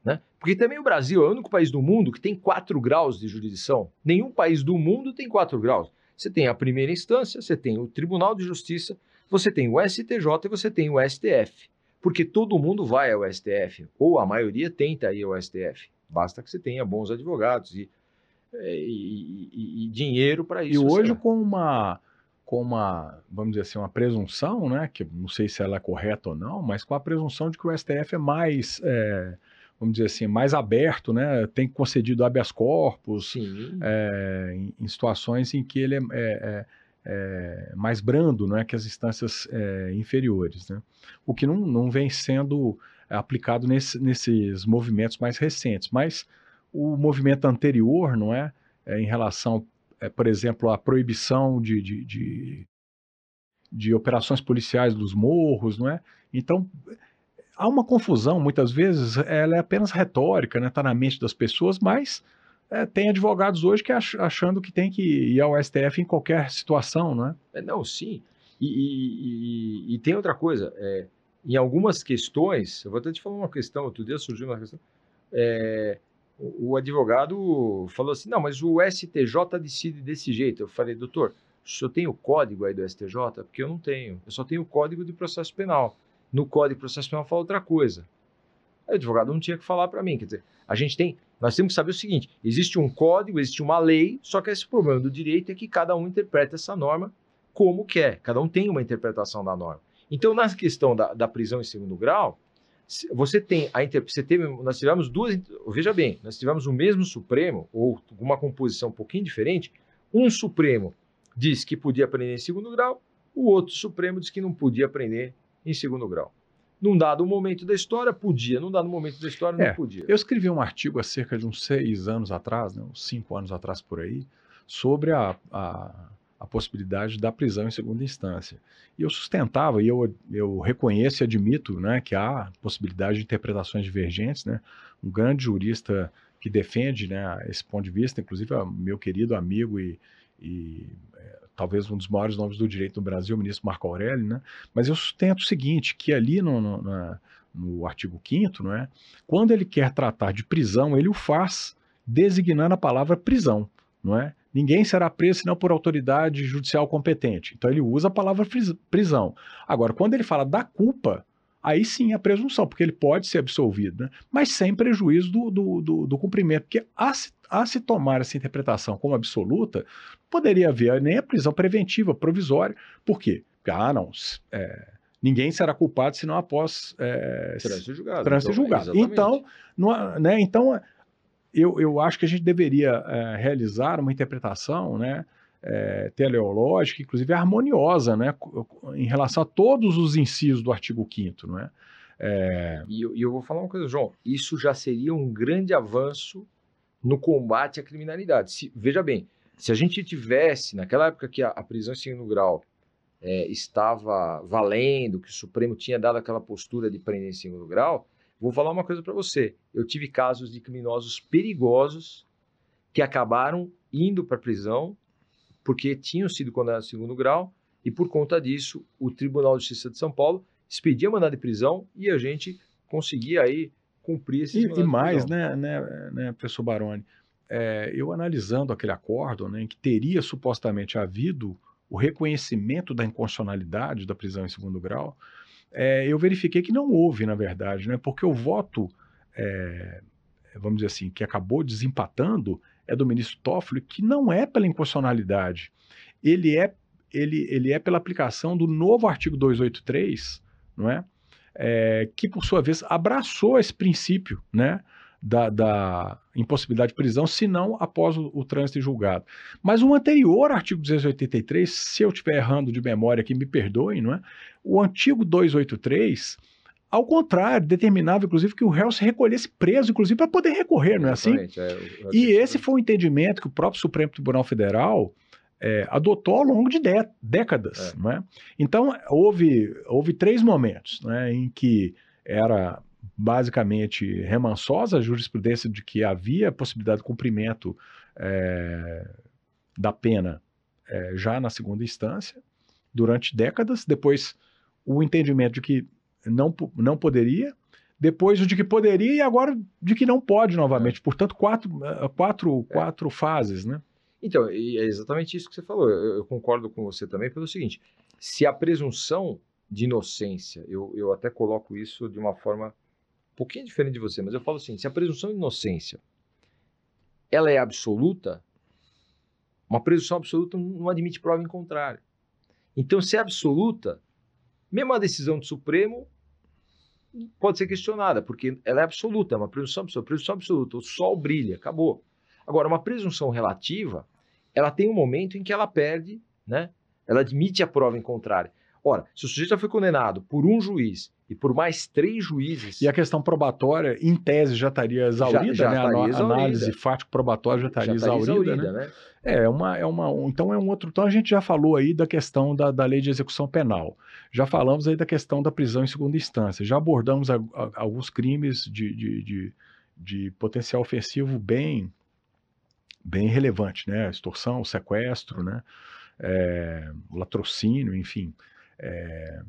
Né? Porque também o Brasil é o único país do mundo que tem quatro graus de jurisdição. Nenhum país do mundo tem quatro graus. Você tem a primeira instância, você tem o Tribunal de Justiça, você tem o STJ e você tem o STF. Porque todo mundo vai ao STF, ou a maioria tenta ir ao STF. Basta que você tenha bons advogados e, eh, e- e- e dinheiro para E isso. você hoje vai. com uma, com uma, vamos dizer assim, uma presunção, né, que não sei se ela é correta ou não, mas com a presunção de que o STF é mais, é, vamos dizer assim, mais aberto, né, tem concedido habeas corpus, é, em, em situações em que ele é, é- é- é mais brando né, que as instâncias é, inferiores. Né? O que não, não vem sendo aplicado nesse- nesses movimentos mais recentes. Mas o movimento anterior, não é, É, em relação, é, por exemplo, à proibição de, de, de, de operações policiais dos morros, não é? Então, há uma confusão, muitas vezes, ela é apenas retórica, está na mente das pessoas, mas é, tem advogados hoje que ach, achando que tem que ir ao STF em qualquer situação, não é? É, Não, sim. E, e- e- e tem outra coisa. é, em algumas questões, eu vou até te falar uma questão. Outro dia surgiu uma questão. é, o, o advogado falou assim: não, mas o STJ decide desse jeito. Eu falei, doutor, o senhor tem o código aí do STJ? Porque eu não tenho. Eu só tenho o código de processo penal. No código de processo penal fala outra coisa. O advogado não tinha que falar para mim. Quer dizer, a gente tem. Nós temos que saber o seguinte: existe um código, existe uma lei, só que esse problema do direito é que cada um interpreta essa norma como quer. Cada um tem uma interpretação da norma. Então, na questão da, da prisão em segundo grau, você tem a você teve, nós tivemos duas, veja bem, nós tivemos o mesmo Supremo ou uma composição um pouquinho diferente. Um Supremo diz que podia prender em segundo grau, o outro Supremo diz que não podia prender em segundo grau. Num dado momento da história podia, num dado momento da história É, não podia. Eu escrevi um artigo há cerca de uns seis anos atrás, né, uns cinco anos atrás por aí, sobre a, a, a possibilidade da prisão em segunda instância. E eu sustentava, e eu, eu reconheço e admito né, que há possibilidade de interpretações divergentes. Né? Um grande jurista que defende né, esse ponto de vista, inclusive é meu querido amigo e, e é, talvez um dos maiores nomes do direito no Brasil, o ministro Marco Aurélio, né? mas eu sustento o seguinte, que ali no, no, na, no artigo 5 não é? Quando ele quer tratar de prisão, ele o faz designando a palavra prisão, não é? Ninguém será preso senão por autoridade judicial competente. Então ele usa a palavra pris- prisão. Agora, quando ele fala da culpa, aí sim a presunção, porque ele pode ser absolvido, né? mas sem prejuízo do, do, do, do cumprimento. Porque a se, a se tomar essa interpretação como absoluta, poderia haver nem a prisão preventiva, provisória. Por quê? Porque, ah, não, é, ninguém será culpado senão após é, trânsito julgado. Trânsito então, julgado. Então, não, né, então eu, eu acho que a gente deveria é, realizar uma interpretação, né? É, teleológica, inclusive harmoniosa, né, em relação a todos os incisos do artigo 5 não é? é... E, eu, e eu vou falar uma coisa, João, isso já seria um grande avanço no combate à criminalidade. Se, veja bem, se a gente tivesse, naquela época que a, a prisão em segundo grau é, estava valendo, que o Supremo tinha dado aquela postura de prender em segundo grau, vou falar uma coisa para você. Eu tive casos de criminosos perigosos que acabaram indo para prisão porque tinham sido condenados em segundo grau e por conta disso o Tribunal de Justiça de São Paulo expedia mandado de prisão e a gente conseguia aí cumprir esses E, e mais, né, né, né, professor Baroni, é, eu analisando aquele acordo, né, em que teria supostamente havido o reconhecimento da inconstitucionalidade da prisão em segundo grau, é, eu verifiquei que não houve, na verdade, né, porque o voto, é, vamos dizer assim, que acabou desempatando é do ministro Toffoli, que não é pela inconstitucionalidade, ele é, ele, ele é pela aplicação do novo artigo 283, não é? é que, por sua vez, abraçou esse princípio, né? Da, da, impossibilidade de prisão, se não após o, o trânsito julgado. Mas o anterior artigo 283, se eu estiver errando de memória aqui, me perdoem, não é? O antigo 283 ao contrário, determinava, inclusive, que o réu se recolhesse preso, inclusive, para poder recorrer, não é assim? É, e esse foi o entendimento que o próprio Supremo Tribunal Federal é, adotou ao longo de décadas. É. Não é? Então, houve, houve três momentos né, em que era basicamente remansosa a jurisprudência de que havia possibilidade de cumprimento é, da pena é, já na segunda instância, durante décadas. Depois, o entendimento de que não, não poderia, depois o de que poderia e agora de que não pode novamente. É. Portanto, quatro, eh, quatro, é. quatro fases, né? Então, e é exatamente isso que você falou. Eu, eu, concordo com você também pelo seguinte: se a presunção de inocência, eu, eu até coloco isso de uma forma um pouquinho diferente de você, mas eu falo assim: se a presunção de inocência ela é absoluta, uma presunção absoluta não admite prova em contrário. Então, se é absoluta, mesmo a decisão do Supremo pode ser questionada, porque ela é absoluta, é uma presunção absoluta. Presunção absoluta, o sol brilha, acabou. Agora, uma presunção relativa, ela tem um momento em que ela perde, né? Ela admite a prova em contrário. Ora, se o sujeito já foi condenado por um juiz e por mais três juízes. E a questão probatória, em tese, já estaria exaurida, já, já né? Estaria a exaurida. análise fático-probatória já estaria, já estaria exaurida, exaurida né? né? É, uma, é uma. Então é um outro. Então a gente já falou aí da questão da, da lei de execução penal. Já falamos aí da questão da prisão em segunda instância. Já abordamos a, a, alguns crimes de, de, de, de potencial ofensivo bem, bem relevante, né? Extorsão, sequestro, né? É, latrocínio, enfim. É,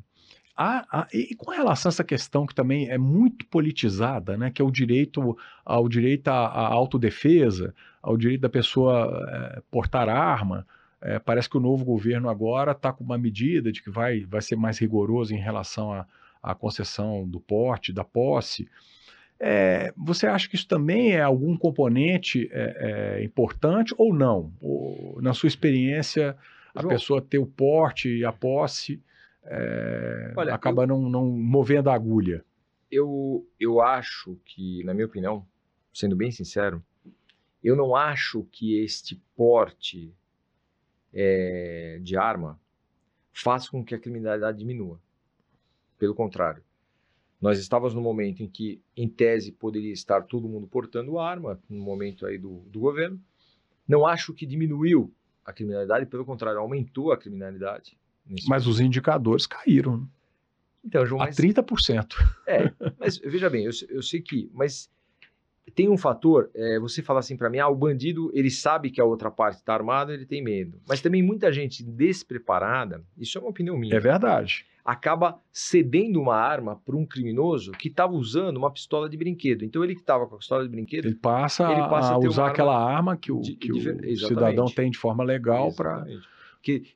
há, há, e com relação a essa questão que também é muito politizada, né, que é o direito ao direito à, à autodefesa, ao direito da pessoa é, portar arma, é, parece que o novo governo agora está com uma medida de que vai, vai ser mais rigoroso em relação à, à concessão do porte, da posse. É, você acha que isso também é algum componente é, é, importante ou não? Ou, na sua experiência, a João, pessoa ter o porte e a posse é, Olha, acaba eu, não, não movendo a agulha. Eu, eu acho que, na minha opinião, sendo bem sincero, eu não acho que este porte é, de arma faça com que a criminalidade diminua. Pelo contrário, nós estávamos no momento em que, em tese, poderia estar todo mundo portando arma, no momento aí do, do governo. Não acho que diminuiu a criminalidade, pelo contrário, aumentou a criminalidade. Mas os indicadores caíram. Né? Então, João, a mas, 30%. É, mas veja bem, eu, eu sei que, mas tem um fator, é, você fala assim para mim, ah, o bandido, ele sabe que a outra parte está armada, ele tem medo. Mas também muita gente despreparada, isso é uma opinião minha. É verdade. Acaba cedendo uma arma para um criminoso que estava usando uma pistola de brinquedo. Então ele que estava com a pistola de brinquedo, ele passa, ele passa a, a usar arma aquela arma que o, de, que o cidadão tem de forma legal para.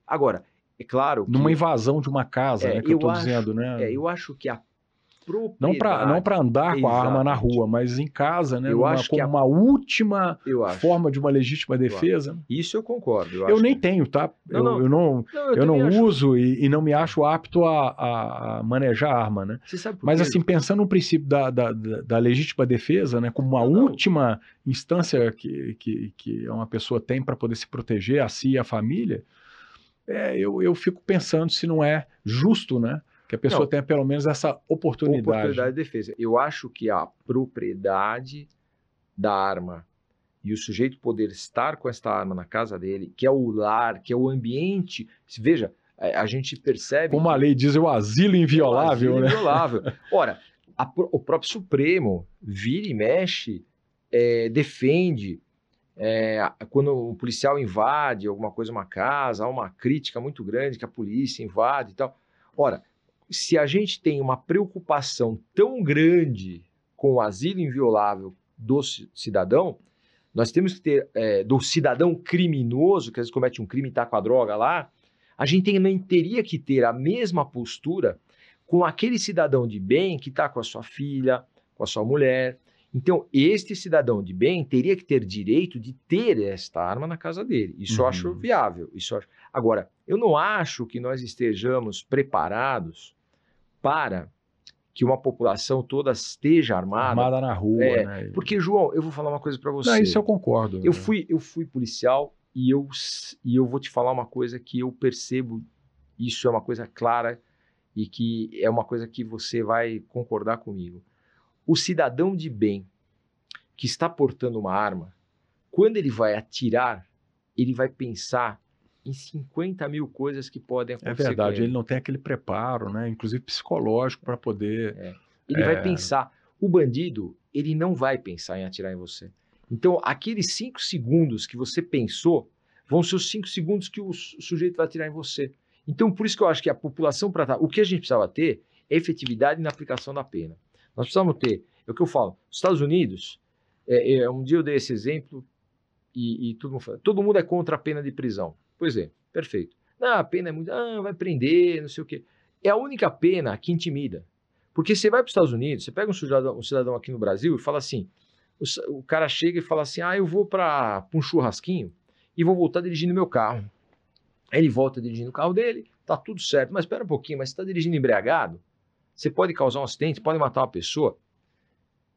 Agora, é claro. Que, Numa invasão de uma casa, é, né? Que eu, estou dizendo, né? É, eu acho que a Não para não para andar com a arma na rua, mas em casa, né? Eu acho como a... uma última forma de uma legítima defesa. Isso eu concordo. Eu, eu nem que... tenho, tá? Não, eu, não. eu não, não eu, eu não uso e, e, não me acho apto a, a manejar arma, né? mas assim, pensando no princípio da, da, da, legítima defesa, né? Como uma última instância que, que, que uma pessoa tem para poder se proteger a si e a família, é, eu, eu fico pensando se não é justo, né? Que a pessoa não, tenha pelo menos essa oportunidade. Oportunidade de defesa. Eu acho que a propriedade da arma e o sujeito poder estar com essa arma na casa dele, que é o lar, que é o ambiente. Veja, a gente percebe. Como a lei diz, é o asilo inviolável, o asilo né? Inviolável. Ora, a, o próprio Supremo vira e mexe, é, defende. É, quando o policial invade alguma coisa, uma casa, há uma crítica muito grande que a polícia invade e tal. Ora, se a gente tem uma preocupação tão grande com o asilo inviolável do cidadão, nós temos que ter, é, do cidadão criminoso, que às vezes comete um crime e está com a droga lá, a gente também teria que ter a mesma postura com aquele cidadão de bem que está com a sua filha, com a sua mulher. Então, este cidadão de bem teria que ter direito de ter esta arma na casa dele. Isso uhum. eu acho uhum. viável. Isso acho... Agora, eu não acho que nós estejamos preparados para que uma população toda esteja armada. Armada na rua, é, né? Porque, João, eu vou falar uma coisa para você. Não, isso eu concordo. Eu, né? fui, eu fui policial e eu, e eu vou te falar uma coisa que eu percebo, isso é uma coisa clara e que é uma coisa que você vai concordar comigo. O cidadão de bem que está portando uma arma, quando ele vai atirar, ele vai pensar em 50 mil coisas que podem é acontecer. É verdade, ele. não tem aquele preparo, né? inclusive psicológico, para poder. É. Ele é... vai pensar. O bandido, ele não vai pensar em atirar em você. Então, aqueles cinco segundos que você pensou vão ser os cinco segundos que o sujeito vai atirar em você. Então, por isso que eu acho que a população para o que a gente precisava ter é efetividade na aplicação da pena. Nós precisamos ter, é o que eu falo, os Estados Unidos, é, é, um dia eu dei esse exemplo e, e todo, mundo fala, todo mundo é contra a pena de prisão. Pois é, perfeito. Não, a pena é muito. Ah, vai prender, não sei o quê. É a única pena que intimida. Porque você vai para os Estados Unidos, você pega um cidadão, um cidadão aqui no Brasil e fala assim: o, o cara chega e fala assim, ah, eu vou para um churrasquinho e vou voltar dirigindo meu carro. Aí ele volta dirigindo o carro dele, tá tudo certo, mas espera um pouquinho, mas você está dirigindo embriagado? Você pode causar um acidente, pode matar uma pessoa?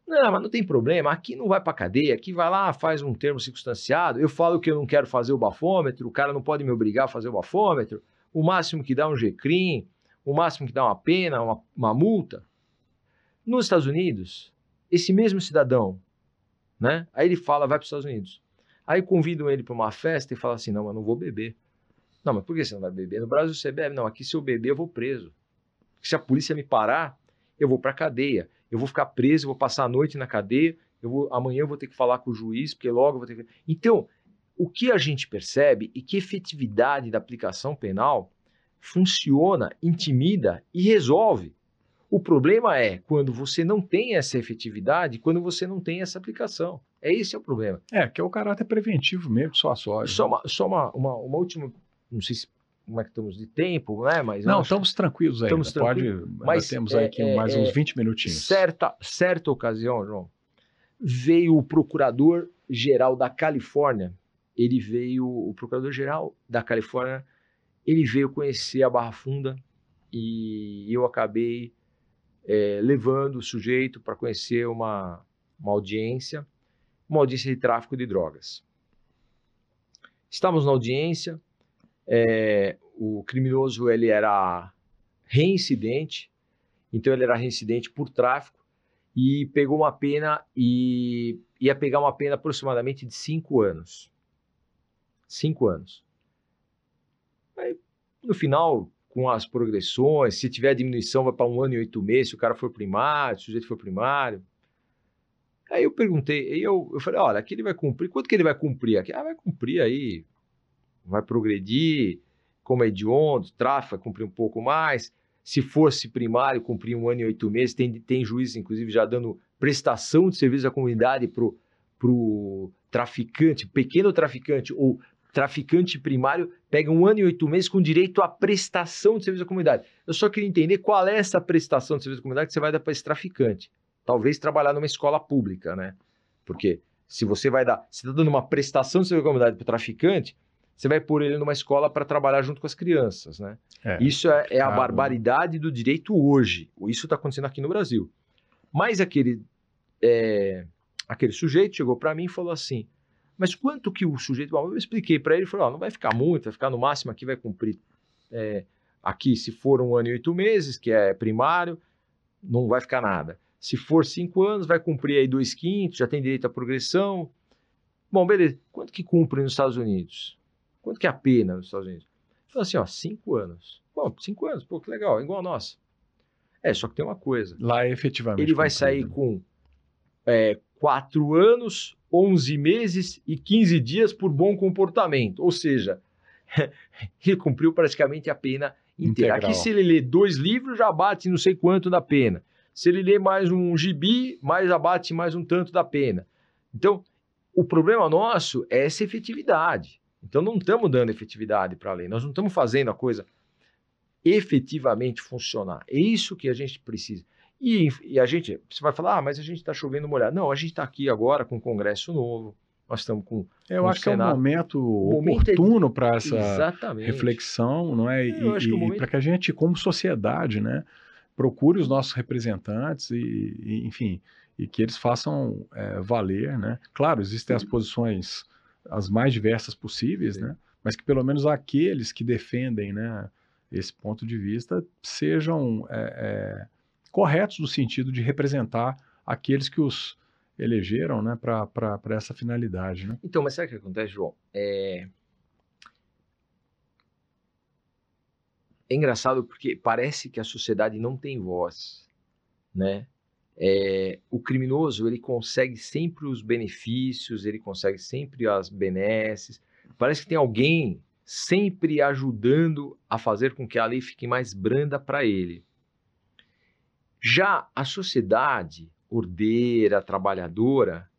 Não, mas não tem problema, aqui não vai para cadeia, aqui vai lá, faz um termo circunstanciado, eu falo que eu não quero fazer o bafômetro, o cara não pode me obrigar a fazer o bafômetro, o máximo que dá um GCRIM, o máximo que dá uma pena, uma, uma multa. Nos Estados Unidos, esse mesmo cidadão, né? Aí ele fala, vai para os Estados Unidos. Aí convidam ele para uma festa e fala assim, não, mas não vou beber. Não, mas por que você não vai beber? No Brasil você bebe? Não, aqui se eu beber eu vou preso. Se a polícia me parar, eu vou para cadeia eu vou ficar preso, eu vou passar a noite na cadeia, eu vou, amanhã eu vou ter que falar com o juiz, porque logo eu vou ter que. Então, o que a gente percebe é que a efetividade da aplicação penal funciona, intimida e resolve. O problema é quando você não tem essa efetividade, quando você não tem essa aplicação. É esse é o problema. É, que é o caráter preventivo mesmo, só a só. Só, uma, só uma, uma, uma última, não sei se como é que estamos de tempo, né? Mas não, estamos tranquilos ainda. Estamos tranquilos, Pode, mas temos é, aqui é, mais uns 20 é, minutinhos. Certa, certa ocasião, João, veio o procurador geral da Califórnia. Ele veio, o procurador geral da Califórnia, ele veio conhecer a Barra Funda e eu acabei é, levando o sujeito para conhecer uma, uma audiência, uma audiência de tráfico de drogas. Estávamos na audiência, é, o criminoso ele era reincidente, então ele era reincidente por tráfico e pegou uma pena e ia pegar uma pena aproximadamente de cinco anos. Cinco anos. Aí, no final, com as progressões, se tiver diminuição, vai para um ano e oito meses, se o cara for primário, se o sujeito for primário. Aí eu perguntei, aí eu, eu falei, olha, aqui ele vai cumprir, quanto que ele vai cumprir aqui? Ah, vai cumprir aí vai progredir, como é hediondo, tráfico, cumprir um pouco mais. Se fosse primário, cumprir um ano e oito meses. Tem, tem juízes, inclusive, já dando prestação de serviço à comunidade para o traficante, pequeno traficante ou traficante primário pega um ano e oito meses com direito à prestação de serviço à comunidade. Eu só queria entender qual é essa prestação de serviço à comunidade que você vai dar para esse traficante. Talvez trabalhar numa escola pública, né? Porque se você vai dar, você está dando uma prestação de serviço à comunidade para o traficante, você vai pôr ele numa escola para trabalhar junto com as crianças, né? É, Isso é, é a barbaridade do direito hoje. Isso está acontecendo aqui no Brasil. Mas aquele, é, aquele sujeito chegou para mim e falou assim: Mas quanto que o sujeito. Bom, eu expliquei para ele, ele falou: oh, Não vai ficar muito, vai ficar no máximo aqui, vai cumprir. É, aqui, se for um ano e oito meses, que é primário, não vai ficar nada. Se for cinco anos, vai cumprir aí dois quintos, já tem direito à progressão. Bom, beleza. Quanto que cumpre nos Estados Unidos? Quanto que é a pena nos Estados Unidos? Falou assim, ó, cinco anos. Bom, cinco anos, pô, que legal, igual a nossa. É, só que tem uma coisa. Lá, efetivamente. Ele vai sair com é, quatro anos, 11 meses e 15 dias por bom comportamento. Ou seja, ele cumpriu praticamente a pena inteira. Integral. Aqui, se ele lê dois livros, já bate não sei quanto da pena. Se ele lê mais um gibi, mais abate mais um tanto da pena. Então, o problema nosso é essa efetividade. Então, não estamos dando efetividade para a lei. Nós não estamos fazendo a coisa efetivamente funcionar. É isso que a gente precisa. E, e a gente, você vai falar, ah, mas a gente está chovendo molhado. Não, a gente está aqui agora com um Congresso novo, nós estamos com. Eu com acho que é um momento, momento oportuno é... para essa Exatamente. reflexão, não é? E, e momento... para que a gente, como sociedade, né, procure os nossos representantes e, e enfim, e que eles façam é, valer, né? Claro, existem as posições as mais diversas possíveis, Sim. né? Mas que pelo menos aqueles que defendem, né? esse ponto de vista sejam é, é, corretos no sentido de representar aqueles que os elegeram né, para essa finalidade. Né? Então, mas sabe o que acontece, João? É... é engraçado porque parece que a sociedade não tem voz, né? É, o criminoso ele consegue sempre os benefícios, ele consegue sempre as benesses. Parece que tem alguém sempre ajudando a fazer com que a lei fique mais branda para ele. Já a sociedade ordeira, trabalhadora,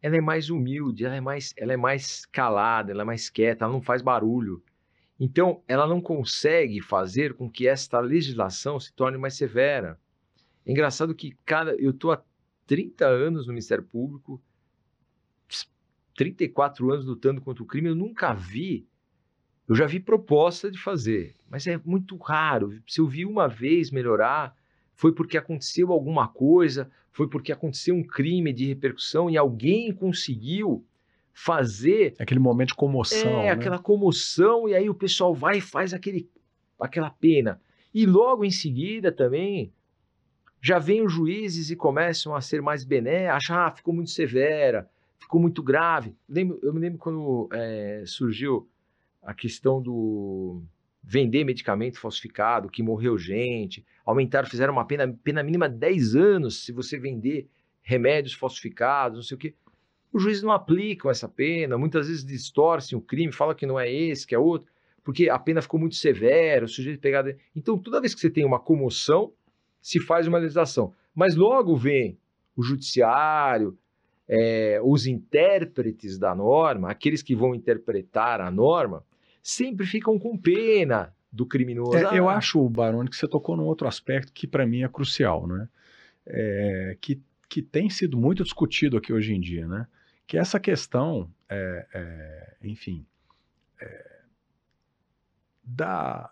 ela é mais humilde, ela é mais, ela é mais calada, ela é mais quieta, ela não faz barulho. Então, ela não consegue fazer com que esta legislação se torne mais severa. É engraçado que cada, eu estou há 30 anos no Ministério Público, 34 anos lutando contra o crime, eu nunca vi eu já vi proposta de fazer, mas é muito raro. Se eu vi uma vez melhorar, foi porque aconteceu alguma coisa, foi porque aconteceu um crime de repercussão e alguém conseguiu fazer. Aquele momento de comoção. É, né? aquela comoção, e aí o pessoal vai e faz aquele, aquela pena. E logo em seguida também já vem os juízes e começam a ser mais bené, achar, ah, ficou muito severa, ficou muito grave. Eu me lembro quando é, surgiu a questão do vender medicamento falsificado, que morreu gente, aumentaram, fizeram uma pena, pena mínima de 10 anos se você vender remédios falsificados, não sei o quê. Os juízes não aplicam essa pena, muitas vezes distorcem o crime, falam que não é esse, que é outro, porque a pena ficou muito severa, o sujeito pegado. Então, toda vez que você tem uma comoção, se faz uma legislação. Mas logo vem o judiciário, é, os intérpretes da norma, aqueles que vão interpretar a norma, sempre ficam com pena do criminoso. É, eu ah. acho, Baroni, que você tocou num outro aspecto que para mim é crucial, né? É, que, que tem sido muito discutido aqui hoje em dia, né? Que é essa questão, é, é enfim, é, da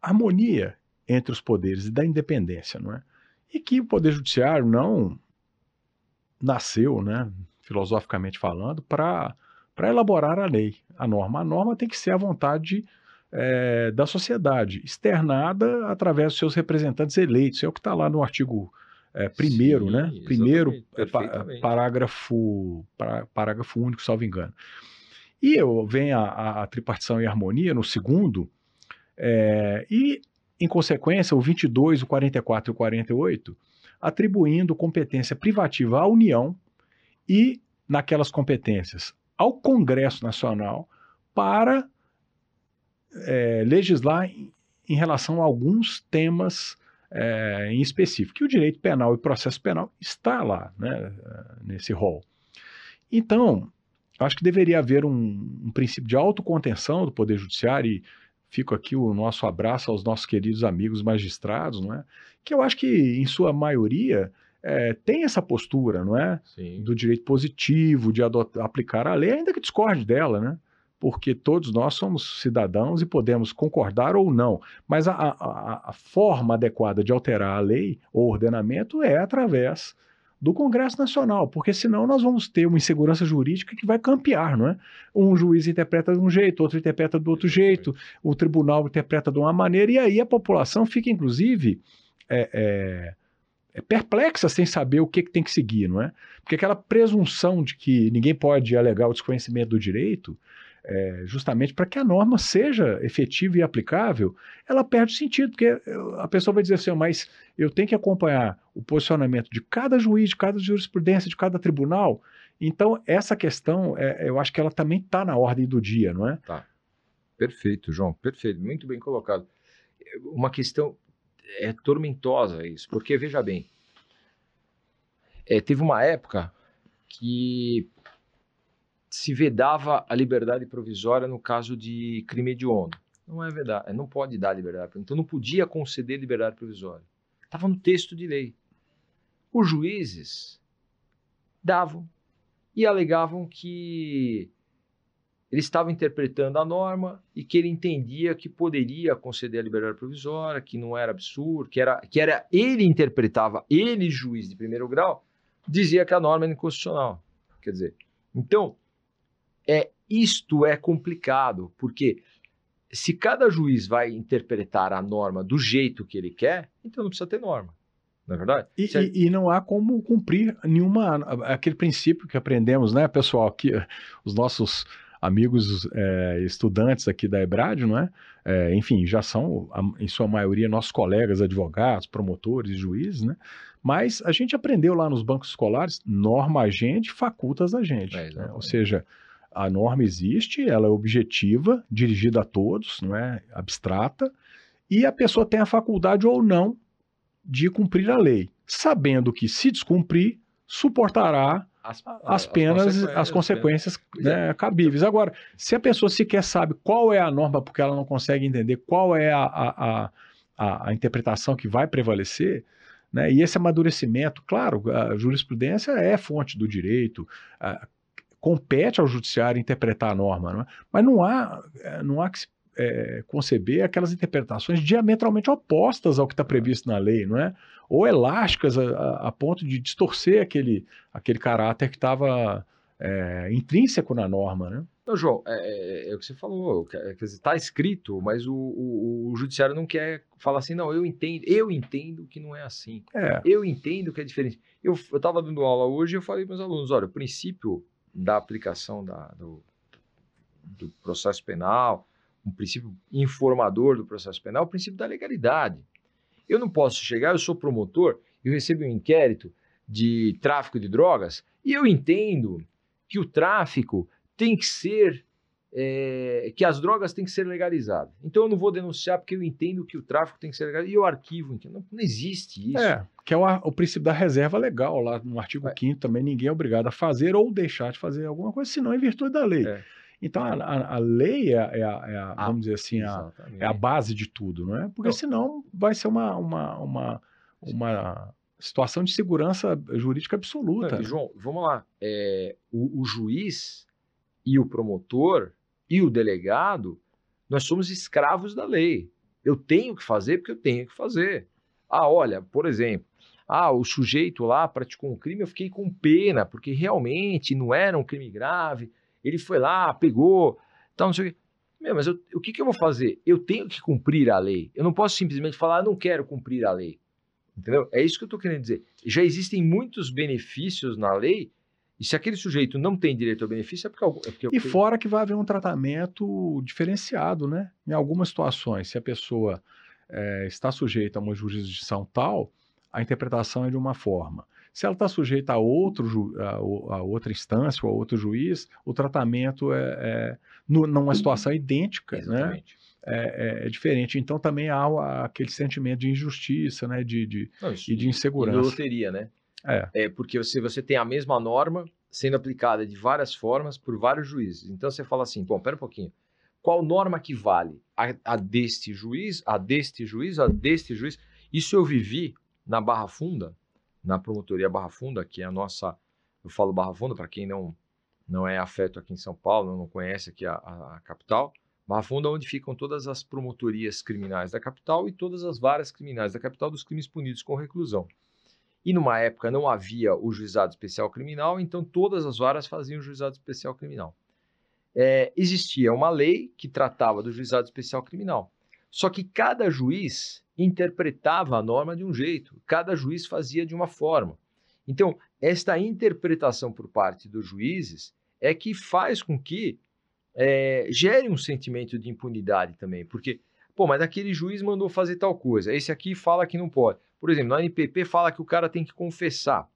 harmonia entre os poderes e da independência, não é? E que o poder judiciário não nasceu, né, filosoficamente falando, para para elaborar a lei, a norma. A norma tem que ser a vontade é, da sociedade, externada através dos seus representantes eleitos. É o que está lá no artigo é, primeiro, Sim, né? Primeiro é, parágrafo, parágrafo único, salvo engano. E eu, vem a, a, a tripartição e harmonia no segundo, é, e, em consequência, o 22, o 44 e o 48, atribuindo competência privativa à União e, naquelas competências, ao Congresso Nacional para é, legislar em, em, relação a alguns temas é, em específico. E o direito penal e processo penal está lá, né, nesse rol. Então, acho que deveria haver um, um princípio de autocontenção do Poder Judiciário e fico aqui o nosso abraço aos nossos queridos amigos magistrados, não é? Que eu acho que, em sua maioria, é, tem essa postura, não é? Sim. Do direito positivo, de adotar, aplicar a lei, ainda que discorde dela, né? Porque todos nós somos cidadãos e podemos concordar ou não. Mas a, a, a forma adequada de alterar a lei ou ordenamento é através do Congresso Nacional, porque senão nós vamos ter uma insegurança jurídica que vai campear, não é? Um juiz interpreta de um jeito, outro interpreta do outro jeito, o tribunal interpreta de uma maneira, e aí a população fica, inclusive, é, é, é perplexa sem saber o que, que tem que seguir, não é? Porque aquela presunção de que ninguém pode alegar o desconhecimento do direito, é, justamente para que a norma seja efetiva e aplicável, ela perde sentido, porque a pessoa vai dizer assim, mas eu tenho que acompanhar o posicionamento de cada juiz, de cada jurisprudência, de cada tribunal. Então, essa questão, é, eu acho que ela também está na ordem do dia, não é? Tá. Perfeito, João, perfeito, muito bem colocado. Uma questão é tormentosa isso, porque veja bem, é, teve uma época que se vedava a liberdade provisória no caso de crime hediondo. Não é verdade, não pode dar liberdade, então não podia conceder liberdade provisória. Estava no texto de lei. Os juízes davam e alegavam que ele estava interpretando a norma e que ele entendia que poderia conceder a liberdade provisória, que não era absurdo, que era, que era ele interpretava, ele, juiz de primeiro grau, dizia que a norma era inconstitucional. Quer dizer, então, é isto é complicado, porque se cada juiz vai interpretar a norma do jeito que ele quer, então não precisa ter norma. Não é verdade? E, e, e, não há como cumprir nenhuma aquele princípio que aprendemos, né, pessoal? Que os nossos amigos é, estudantes aqui da Ebrad, não é? é? Enfim, já são, em sua maioria, nossos colegas advogados, promotores, juízes, né? Mas a gente aprendeu lá nos bancos escolares, norma a gente, facultas a gente. É, né? Ou seja, a norma existe, ela é objetiva, dirigida a todos, não é abstrata, e a pessoa tem a faculdade ou não de cumprir a lei, sabendo que se descumprir, suportará as, as penas, as consequências, as consequências né, cabíveis. Agora, se a pessoa sequer sabe qual é a norma, porque ela não consegue entender qual é a, a, a, a interpretação que vai prevalecer, né, e esse amadurecimento, claro, a jurisprudência é fonte do direito, compete ao judiciário interpretar a norma, não é? mas não há, é, não há que é, conceber aquelas interpretações diametralmente opostas ao que está previsto na lei, não é? Ou elásticas a, a, a ponto de distorcer aquele, aquele caráter que estava é, intrínseco na norma, né? Não, João, é, é, é, o que você falou, está escrito, mas o, o, o, judiciário não quer falar assim, não, eu entendo, eu entendo que não é assim. É. Eu entendo que é diferente. Eu estava dando aula hoje e eu falei para os alunos, olha, o princípio da aplicação da, do, do processo penal, um princípio informador do processo penal, o princípio da legalidade. Eu não posso chegar, eu sou promotor, eu recebo um inquérito de tráfico de drogas e eu entendo que o tráfico tem que ser é, que as drogas têm que ser legalizadas. Então eu não vou denunciar porque eu entendo que o tráfico tem que ser legalizado e o arquivo. Não, não existe isso. É, que é o, o, princípio da reserva legal, lá no artigo é. 5 também ninguém é obrigado a fazer ou deixar de fazer alguma coisa, senão em virtude da lei. É. Então a, a, a, lei é, é, a, é a ah, vamos dizer assim, é a base de tudo, não é? Porque não. senão vai ser uma, uma, uma, uma situação de segurança jurídica absoluta. Não, João, vamos lá. É, o, o juiz e o promotor e o delegado, nós somos escravos da lei. Eu tenho que fazer porque eu tenho que fazer. Ah, olha, por exemplo, ah, o sujeito lá praticou um crime, eu fiquei com pena, porque realmente não era um crime grave. Ele foi lá, pegou, tal, não sei o quê. Meu, mas eu, o que, que eu vou fazer? Eu tenho que cumprir a lei. Eu não posso simplesmente falar, ah, não quero cumprir a lei. Entendeu? É isso que eu estou querendo dizer. Já existem muitos benefícios na lei e se aquele sujeito não tem direito ao benefício, é porque. É porque e fora que vai haver um tratamento diferenciado, né? Em algumas situações, se a pessoa é, está sujeita a uma jurisdição tal, a interpretação é de uma forma. Se ela está sujeita a, outro, a, a, outra instância ou a outro juiz, o tratamento é, é numa situação idêntica, né? Exatamente. né? É, é, diferente. Então também há aquele sentimento de injustiça, né? De, de, Não, isso, e de insegurança. E loteria, né? É. é porque se você tem a mesma norma, sendo aplicada de várias formas por vários juízes. Então você fala assim, bom, pera um pouquinho. Qual norma que vale? A, a deste juiz, a deste juiz, a deste juiz? Isso eu vivi na Barra Funda, na promotoria Barra Funda, que é a nossa, eu falo Barra Funda para quem não não é afeto aqui em São Paulo, não conhece aqui a, a, a capital. Barra Funda é onde ficam todas as promotorias criminais da capital e todas as varas criminais da capital dos crimes punidos com reclusão. E numa época não havia o juizado especial criminal, então todas as varas faziam o juizado especial criminal. É, existia uma lei que tratava do juizado especial criminal. Só que cada juiz interpretava a norma de um jeito, cada juiz fazia de uma forma. Então, esta interpretação por parte dos juízes é que faz com que é, gere um sentimento de impunidade também, porque, pô, mas aquele juiz mandou fazer tal coisa, esse aqui fala que não pode. Por exemplo, no NPP fala que o cara tem que confessar.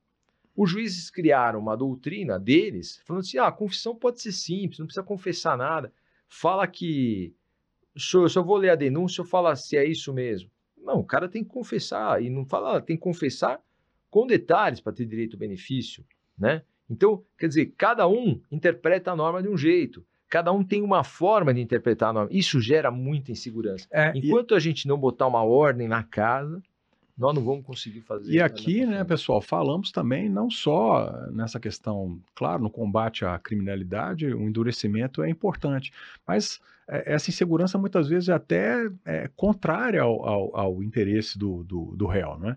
Os juízes criaram uma doutrina deles, falando assim: ah, a confissão pode ser simples, não precisa confessar nada. Fala que. Se eu, se eu vou ler a denúncia, eu falo se é isso mesmo. Não, o cara tem que confessar, e não fala, tem que confessar com detalhes para ter direito ao benefício, né? Então, quer dizer, cada um interpreta a norma de um jeito. Cada um tem uma forma de interpretar a norma. Isso gera muita insegurança. É, Enquanto e... a gente não botar uma ordem na casa, nós não vamos conseguir fazer. E aqui, né, pessoal, falamos também não só nessa questão, claro, no combate à criminalidade, o endurecimento é importante, mas é, essa insegurança muitas vezes é até é, contrária ao, ao, ao interesse do, do, do réu, né?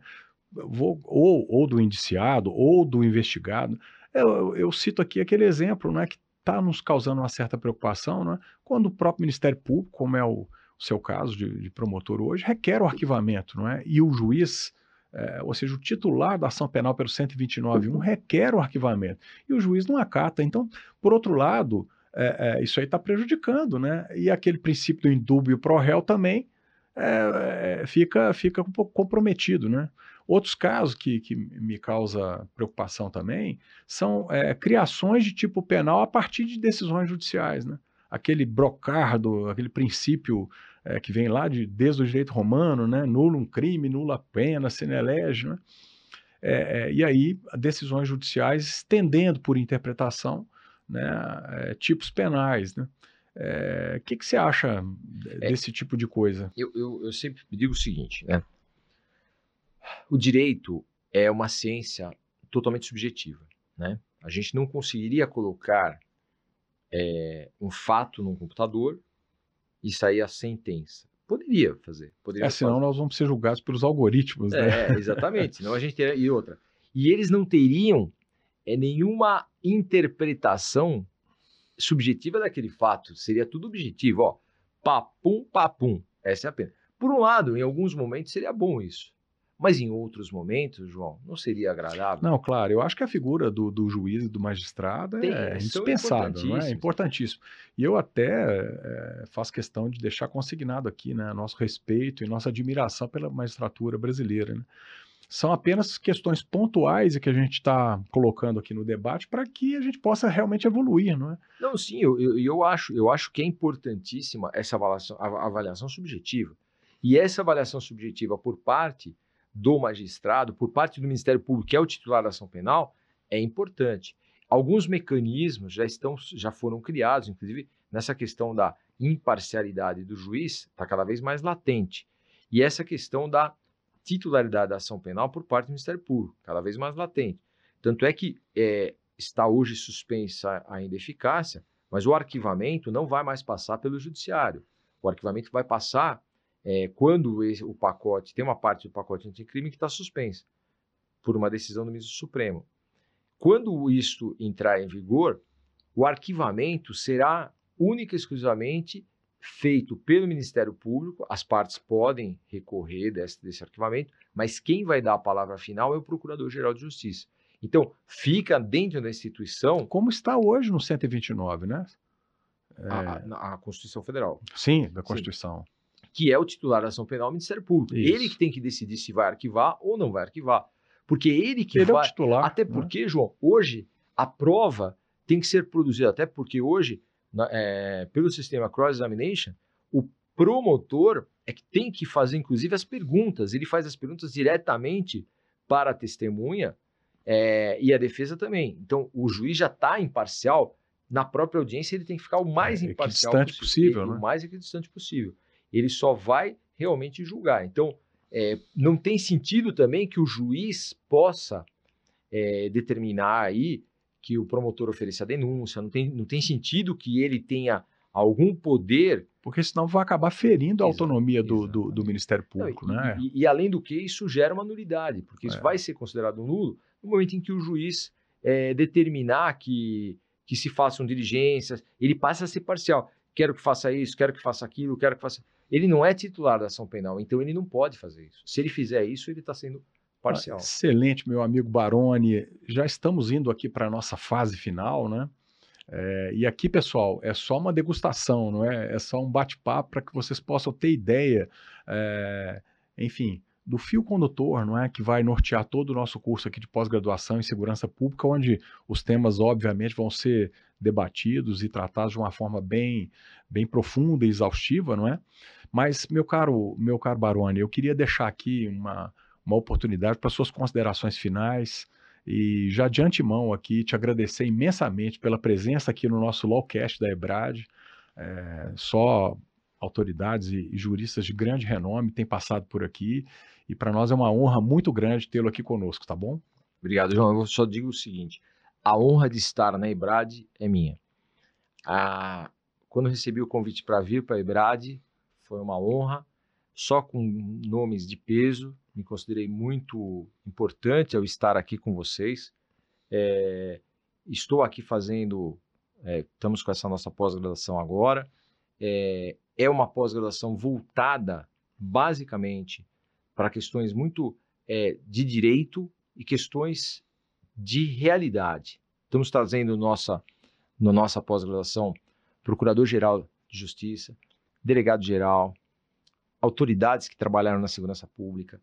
Vou, ou, ou do indiciado, ou do investigado. Eu, eu, cito aqui aquele exemplo né, que está nos causando uma certa preocupação, né, quando o próprio Ministério Público, como é o, o seu caso de, de, promotor hoje, requer o arquivamento, não é? E o juiz, é, ou seja, o titular da ação penal pelo 129.1 requer o arquivamento. E o juiz não acata. Então, por outro lado, é, é, isso aí está prejudicando, né? E aquele princípio do indúbio pro réu também é, é, fica, fica um pouco comprometido, né? Outros casos que, que me causa preocupação também são é, criações de tipo penal a partir de decisões judiciais, né? Aquele brocardo, aquele princípio é, que vem lá de, desde o direito romano, né? nulo um crime, nula a pena, se elege, né? É, é, e aí decisões judiciais estendendo por interpretação né, é, tipos penais. Né? O é, que, que você acha é, desse tipo de coisa? Eu, eu, eu sempre digo o seguinte, né? O direito é uma ciência totalmente subjetiva, né? A gente não conseguiria colocar é, um fato num computador e sair a sentença. Poderia fazer. Poderia é, senão fazer. nós vamos ser julgados pelos algoritmos, né? É, exatamente. senão a gente teria... E outra. E eles não teriam é, nenhuma interpretação subjetiva daquele fato. Seria tudo objetivo. Ó, papum, papum. Essa é a pena. Por um lado, em alguns momentos seria bom isso. Mas em outros momentos, João, não seria agradável? Não, claro. Eu acho que a figura do, do juiz e do magistrado Tem, é indispensável, é? Importantíssimo. E eu até é, faço questão de deixar consignado aqui, né, nosso respeito e nossa admiração pela magistratura brasileira, né? São apenas questões pontuais e que a gente está colocando aqui no debate para que a gente possa realmente evoluir, não é? Não, sim, eu, eu, eu, acho, eu acho que é importantíssima essa avaliação, avaliação subjetiva. E essa avaliação subjetiva por parte do magistrado, por parte do Ministério Público, que é o titular da ação penal, é importante. Alguns mecanismos já estão, já foram criados, inclusive nessa questão da imparcialidade do juiz, está cada vez mais latente. E essa questão da titularidade da ação penal por parte do Ministério Público, cada vez mais latente. Tanto é que é, está hoje suspensa ainda eficácia, mas o arquivamento não vai mais passar pelo judiciário. O arquivamento vai passar é, quando esse, o pacote, tem uma parte do pacote anticrime que está suspensa por uma decisão do ministro Supremo. Quando isto entrar em vigor, o arquivamento será única e exclusivamente feito pelo Ministério Público, as partes podem recorrer desse, desse arquivamento, mas quem vai dar a palavra final é o Procurador-Geral de Justiça. Então, fica dentro da instituição. Como está hoje no 129, né? É... A, a, Constituição Federal. Sim, da Constituição. Sim que é o titular da ação penal, o Ministério Público. Isso. Ele que tem que decidir se vai arquivar ou não vai arquivar. Porque ele que ele vai. É o titular, até né? porque, né? João, hoje a prova tem que ser produzida, até porque hoje, na, é, pelo sistema cross-examination, o promotor é que tem que fazer, inclusive, as perguntas. Ele faz as perguntas diretamente para a testemunha É, e a defesa também. Então, o juiz já está imparcial. Na própria audiência, ele tem que ficar o mais É, imparcial possível, ele- né? O mais equidistante possível. Ele só vai realmente julgar. Então, é, não tem sentido também que o juiz possa é, determinar aí que o promotor ofereça a denúncia. Não tem, não tem sentido que ele tenha algum poder Porque senão vai acabar ferindo a Exa- autonomia do, do, do. Ministério Não, Público, e, né? e- e, além do que, isso gera uma nulidade, porque isso É. vai ser considerado nulo no momento em que o juiz é, determinar que, que se façam diligências, ele passa a ser parcial. Quero que faça isso, quero que faça aquilo, quero que faça. Ele não é titular da ação penal, então ele não pode fazer isso. Se ele fizer isso, ele está sendo parcial. Ah, Excelente, meu amigo Baroni. Já estamos indo aqui para a nossa fase final, né? É, e aqui, pessoal, é só uma degustação, não é? É só um bate-papo para que vocês possam ter ideia, é, enfim, do fio condutor, não é? Que vai nortear todo o nosso curso aqui de pós-graduação em segurança pública, onde os temas, obviamente, vão ser debatidos e tratados de uma forma bem, bem profunda e exaustiva, não é? Mas, meu caro, meu caro Baroni, eu queria deixar aqui uma, uma oportunidade para suas considerações finais e já de antemão aqui te agradecer imensamente pela presença aqui no nosso Lawcast da Ebrad. É, só autoridades e, e juristas de grande renome têm passado por aqui e para nós é uma honra muito grande tê-lo aqui conosco, tá bom? Obrigado, João. Eu só digo o seguinte: a honra de estar na Ebrad é minha. Ah, quando recebi o convite para vir para a Ebrad, foi uma honra, só com nomes de peso. Me considerei muito importante ao estar aqui com vocês. É, estou aqui fazendo, é, estamos com essa nossa pós-graduação agora. É, é uma pós-graduação voltada basicamente para questões muito é, de direito e questões de realidade. Estamos trazendo nossa, na nossa pós-graduação Procurador-Geral de Justiça, Delegado-Geral, autoridades que trabalharam na segurança pública,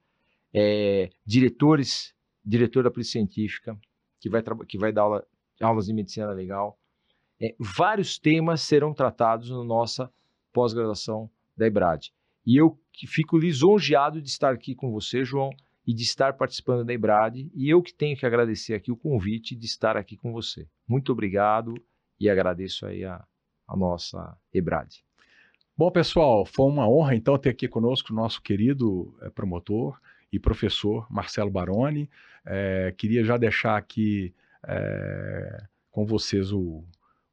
é, diretores, diretor da Polícia Científica, que vai, que vai dar aula- aulas de medicina legal. É, vários temas serão tratados na nossa pós-graduação da EBRAD. E eu fico lisonjeado de estar aqui com você, João, e de estar participando da EBRAD, e eu que tenho que agradecer aqui o convite de estar aqui com você. Muito obrigado e agradeço aí a, a nossa EBRAD. Bom, pessoal, foi uma honra então ter aqui conosco o nosso querido eh, promotor e professor Marcelo Baroni. Eh, queria já deixar aqui eh, com vocês o,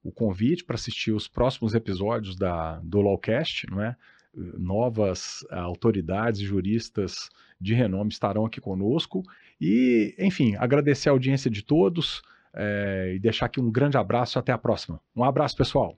o convite para assistir os próximos episódios da, do Lawcast, não é? Novas autoridades juristas de renome estarão aqui conosco. E, enfim, agradecer a audiência de todos eh, e deixar aqui um grande abraço. Até a próxima. Um abraço, pessoal.